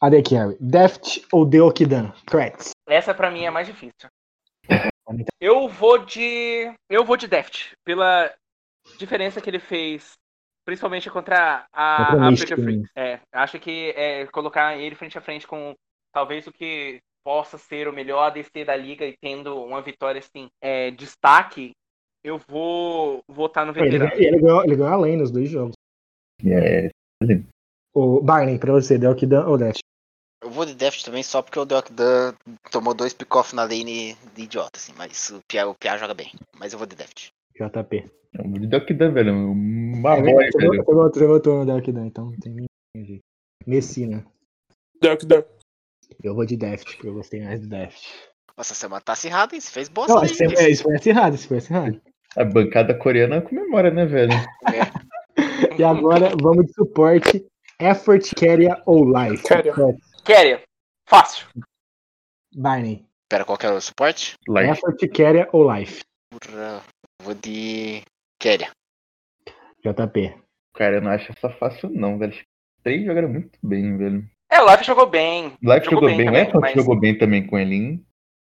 AD Carry. Deft ou Deokidan? Cracks. Essa pra mim é mais difícil. Eu vou de. Eu vou de Deft. Pela diferença que ele fez Principalmente contra a contra Africa Freaks. É, acho que é, colocar ele frente a frente com talvez o que possa ser o melhor ADC da liga e tendo uma vitória assim, é, destaque, eu vou votar no veterano. Ele, ele, ganhou, ele ganhou além nos dois jogos. É. O Barney, pra você, Delkdan ou Dash? Eu vou de Deft também só porque o Delkdan tomou dois pick-off na lane de idiota, assim, mas o Pia, o Pia joga bem. Mas eu vou de Deft. JP. É um Delkdan, velho. Uma boy, você, velho. Você votou no Dark Dan, então não tem nem jeito. Messina. Dark Dan. Eu vou de Deft, porque eu gostei mais do Deft. Nossa, você tá acirrado, hein? Você fez bosta Não, isso, é, isso foi acirrado, isso foi acirrado. A bancada coreana comemora, né, velho? É. E agora vamos de suporte. Effort, Carrier ou Life? Carrier. Carrier. Fácil. Barney. Pera, qual que era o suporte? Life. Effort, Carrier ou Life? Porra, Vou de. Kéria. JP. Cara, eu não acho essa fácil, não, velho. Os Três jogaram muito bem, velho. É, o Life jogou bem. Life Jogou jogou bem bem, o também, Effort mas- jogou bem também com ele.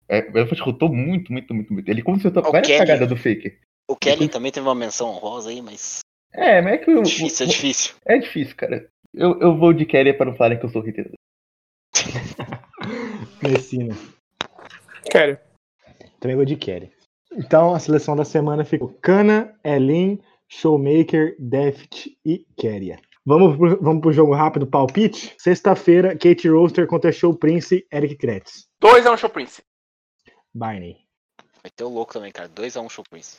É, o Effort rotou muito, muito, muito, muito. Ele consertou O várias Kelly. cagadas do Faker. O Kelly também teve uma menção honrosa aí, mas. É, mas é que o, Difícil, é o- difícil. é difícil, cara. Eu, eu vou de Carrier para não falarem que eu sou hater. [laughs] Messina. Quero. Também vou de Carrier. Então a seleção da semana ficou Kana, Elin, Showmaker, Deft e Carrier. Vamos pro, vamos pro jogo rápido, palpite? Sexta-feira, Kate Roaster contra Show Prince, Eric Kretz. 2 é um Show Prince. Barney. Vai ter o louco também, cara. 2x1 Show Prince.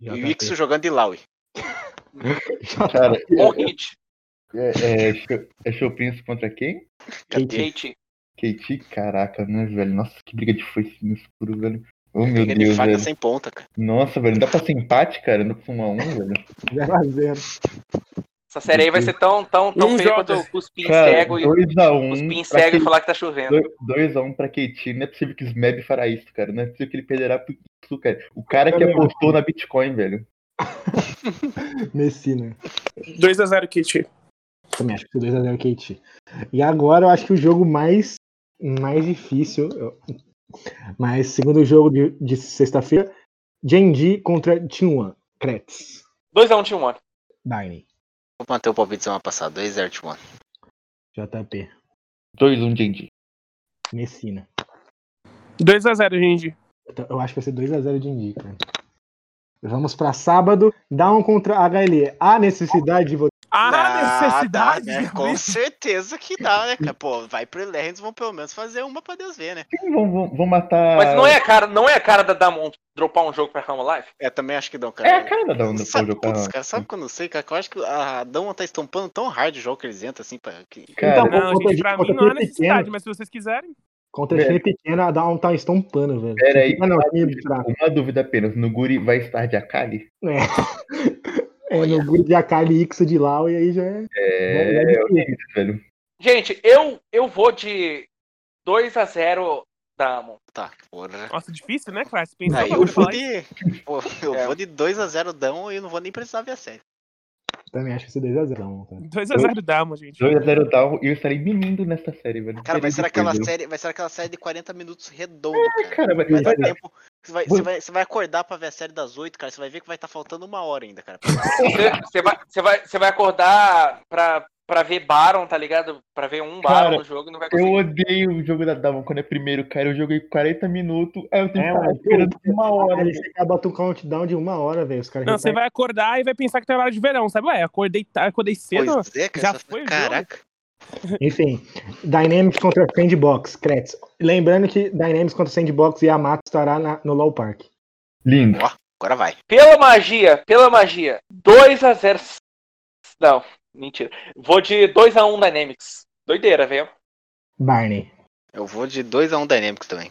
E o JP. Ixo jogando de Laui. [laughs] Cara, Bom hit. é, é, show, é Show Prince contra quem? Kate. Kate. Kate, caraca, né, velho? Nossa, que briga de foice no escuro, velho. Oh, meu de Deus, faca velho. sem ponta, cara. Nossa, velho, não dá pra ser empate, cara? Não pra ser 1 a 1 velho. 0x0. Essa série aí vai ser tão, tão, tão feia quanto os pin Cara, cego e 2x1. os pin cego e falar que tá chovendo. 2x1 pra Kate. Não é possível que o Smeb fará isso, cara. Não é possível que ele perderá pro isso, cara. O cara que apostou na Bitcoin, velho. Messina. 2x0 Kit. Também acho que foi 2x0 Kate. E agora eu acho que o jogo mais, mais difícil. eu- Mas segundo jogo de, de sexta-feira, Genji contra T1. Kretz. 2x1 Team One. Barney. Vou manter o palpite de semana passada. 2x0 Timon. JP. 2x1 Genji. Messina. 2x0, gente. Então, Eu acho que vai ser 2x0 Genji, cara. Vamos pra sábado. Down contra HLE. Há necessidade de votar. Ah, necessidade. dá, né? Com certeza que dá, né, cara? Pô, vai pro Legends, vão pelo menos fazer uma pra Deus ver, né? Sim, vão, vão, vão matar. Mas não é a cara, não é a cara da Damon dropar um jogo pra Rama Life? É, também acho que não, cara. É a cara da onda pra Sabe, jogar. putz, cara, sabe quando eu sei, cara? Que eu acho que a Dama tá estampando tão hard o jogo que eles entram, assim, pra. Que... Cara, Então, Não, gente, pra mim não há necessidade, pequeno. mas se vocês quiserem. Contra time pequeno, a Down tá estompando, velho. Pera aí, Ah, não, uma dúvida apenas. No Guri vai estar de Akali? É. [laughs] É, no grupo de Akali Ixo de Lau e aí já é. É, já é difícil. tenho isso, velho. Gente, eu, eu vou de 2x0 Damon. Tá, porra. Nossa, difícil, né, Class? Pensou Aí eu vou de. [laughs] Pô, eu É. vou de 2x0 Dama e eu não vou nem precisar ver a série. Também acho que ser 2x0. Cara. 2x0 Dama, gente. 2x0 Down e eu estarei mimindo nessa série, velho. Cara, vai ser aquela série, vai ser aquela série de 40 minutos redondo, velho. cara. Vai, Vai dar dar tempo. Você vai, você, vai, você vai acordar pra ver a série das 8, cara. Você vai ver que vai estar faltando uma hora ainda, cara. Você, você vai, você, vai, você vai acordar pra, pra ver Baron, tá ligado? Pra ver um Baron Cara, no jogo e não vai Eu conseguir. odeio o jogo da Damon quando é primeiro, cara. Eu joguei 40 minutos, aí eu tenho É, que ficar esperando uma hora. Ele chega bota um countdown de uma hora, velho. Os caras Não, você vai acordar e vai pensar que tá hora de verão, sabe? Ué, acordei, acordei cedo. Pois é, cara. já você foi Caraca. Enfim, Dynamics contra Sandbox, Kretz. Lembrando que Dynamics contra Sandbox e Yamato estará na- no Low Park. Lindo. Agora vai. Pela magia, pela magia, 2x0. Não, mentira. Vou de 2x1 Dynamics. Doideira, velho. Barney, Eu vou de 2x1 Dynamics também.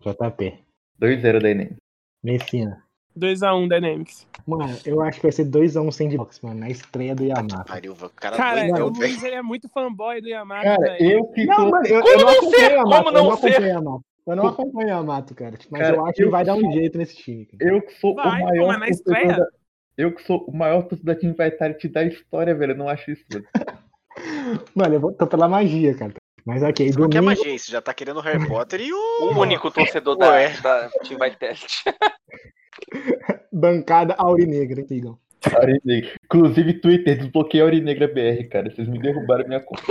JP, 2x0 da Enem. Messina. 2x1 Dynamics. Mano, eu acho que vai ser 2x1 Sandbox, mano, na estreia do Yamato. Pariu, o cara, Cara, doidão, o. Luiz ele é muito fanboy do Yamato, Cara, velho. eu que Não, mano, eu, Como eu não acompanho? Yamato. Como eu não acompanho Yamato. Eu não acompanho Yamato, cara. Mas Cara, eu acho que eu vai dar um jeito nesse time. Cara. Eu que sou Vai, o maior mas na estreia. da... Eu que sou o maior torcedor da Team Vitality da história, velho. Eu não acho isso, velho. [laughs] Mano, eu vou tô pela magia, cara. Mas ok, Não quer domingo. magia, você já tá querendo o Harry Potter e o. [laughs] O único torcedor da, Ué. da Team Vitality. [laughs] Bancada Aurinegra, sigam. Aurinegra. Inclusive, Twitter, desbloqueei a Aurinegra BR, cara. Vocês me derrubaram minha conta.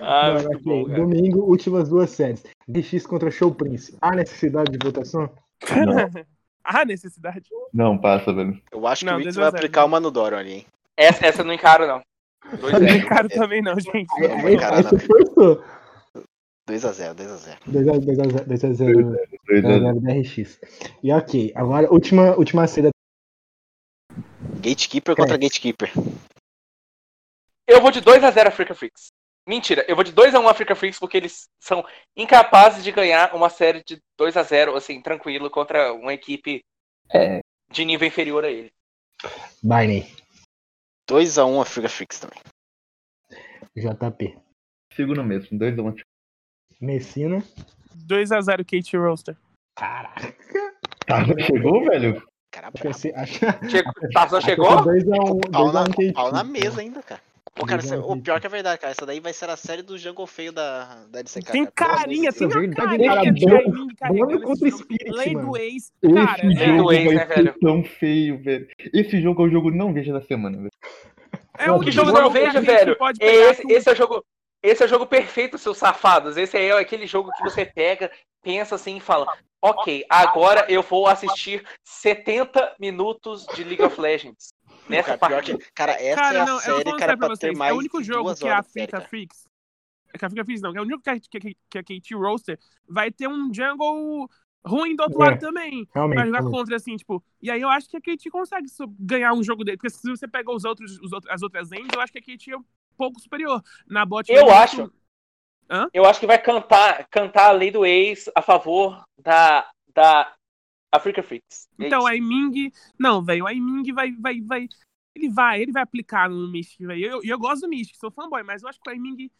ah, Mano, bom. Domingo, últimas duas séries. DX contra Show Prince. Há necessidade de votação? Ah, necessidade. Não, passa, velho. Eu acho que Não, o Wix 2 a vai 0, aplicar né? o Mano Doron ali, hein? Essa, essa eu não encaro, não. 2x0. Não caro também não, gente. Não, não. você forçou. 2x0, 2x0. 2x0 2x0. DRX. E ok, agora última, última série. Gatekeeper contra é. Gatekeeper. Eu vou de 2x0 Africa Freaks. Mentira, eu vou de 2x1 Africa Freaks porque eles são incapazes de ganhar uma série de 2x0, assim, tranquilo, contra uma equipe é. de nível inferior a ele. Barney. 2x1 Africa Freaks também. JP. Sigo no mesmo, 2x1. Messina. 2x0 Kate Roaster. Caraca. Tá, chegou, velho? Cara, Chegou, Tarzan chegou? 2x1 pau, na, pau na mesa ainda, cara. Pô, cara, o pior que é verdade, cara. Essa daí vai ser a série do Jungle feio da, da LCK. Tem carinha, tem uma carinha cara, de Bom carregando contra o Spirit, Lei mano. do ex, cara. Esse Lei do ex, né, velho? tão feio, velho. Esse jogo é o jogo não veja da semana, velho. É o que jogo não veja, velho? Esse, esse é o jogo... Esse é o jogo perfeito, seus safados. Esse é aquele jogo que você pega, pensa assim e fala: Ok, agora eu vou assistir 70 minutos de League of Legends. Nessa cara, parte. Que, cara, essa cara, é a não, série, cara, pra, pra ter mais. É o único jogo que a Africa Freaks. Que a Africa Freaks não, é o único que a, que, que a KT Roaster vai ter um jungle ruim do outro é, lado também. Realmente. Pra jogar realmente. contra, assim, tipo. E aí eu acho que a KT consegue ganhar um jogo dele. Porque se você pega os outros, os outros, as outras ends, eu acho que a KT é um pouco superior. Na bot. Eu acho. Hã? Eu acho que vai cantar, cantar a lei do ex a favor da, da Africa Freaks. É então, a Ming. Não, velho, a Ming vai, vai, vai. Ele vai, ele vai aplicar no Mystic, velho. Eu, eu gosto do Mystic, sou fanboy, mas eu acho que o Ming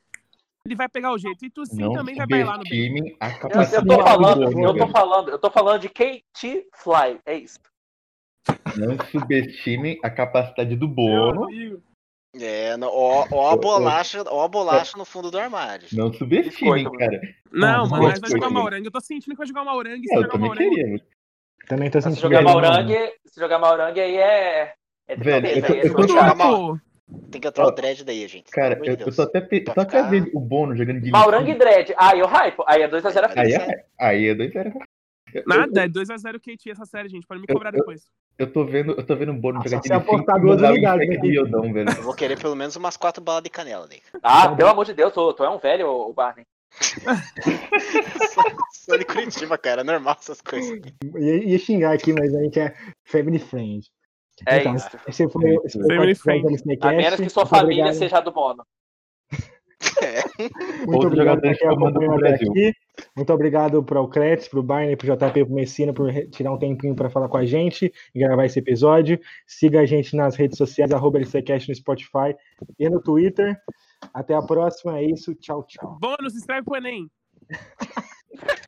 ele vai pegar o jeito. E tu sim não também vai bailar no bem. Eu, eu tô falando, eu tô falando, eu tô falando de KT Fly, é isso. Não subestimem a capacidade do Bono. É, no, ó, ó, a bolacha, ó a bolacha no fundo do armário. Não subestimem, cara. Não, ah, mas vai jogar Maurangue. Eu tô sentindo que vai jogar Maurangue. Se é, eu jogar também. Queria. Também tô sentindo. Se jogar Maurangue, se jogar Maurangue aí é. é Velho, eu tô, eu tô jogar Tem que entrar o Dread daí, gente. Cara, eu, eu tô até, tô até vendo o Bono jogando de Maurangue e Dread. Aí eu hype. Aí é 2x0 Aí é, aí é 2x0 Nada, é 2x0 KT essa série, gente. Pode me cobrar eu, depois. Eu tô vendo, eu tô vendo o Bono jogar de apostar duas unidades aqui. Iodão, velho. Eu vou querer pelo menos umas quatro balas de canela daí. Ah, pelo amor de Deus, tu, tu é um velho, o Barney. Sou de Curitiba, cara, é normal essas coisas. Ia, ia xingar aqui, mas a gente é family friend. É então, isso. Esse foi, esse foi family friend. A menos que sua família obrigado. seja do Bono. É. Muito obrigado por ter acompanhado aqui. Muito obrigado para o Kretz, para o Barney, para o JP, para o Messina por tirar um tempinho para falar com a gente e gravar esse episódio. Siga a gente nas redes sociais, arroba LCCast no Spotify e no Twitter. Até a próxima, é isso. Tchau, tchau. Bônus, escreve pro Enem. [laughs]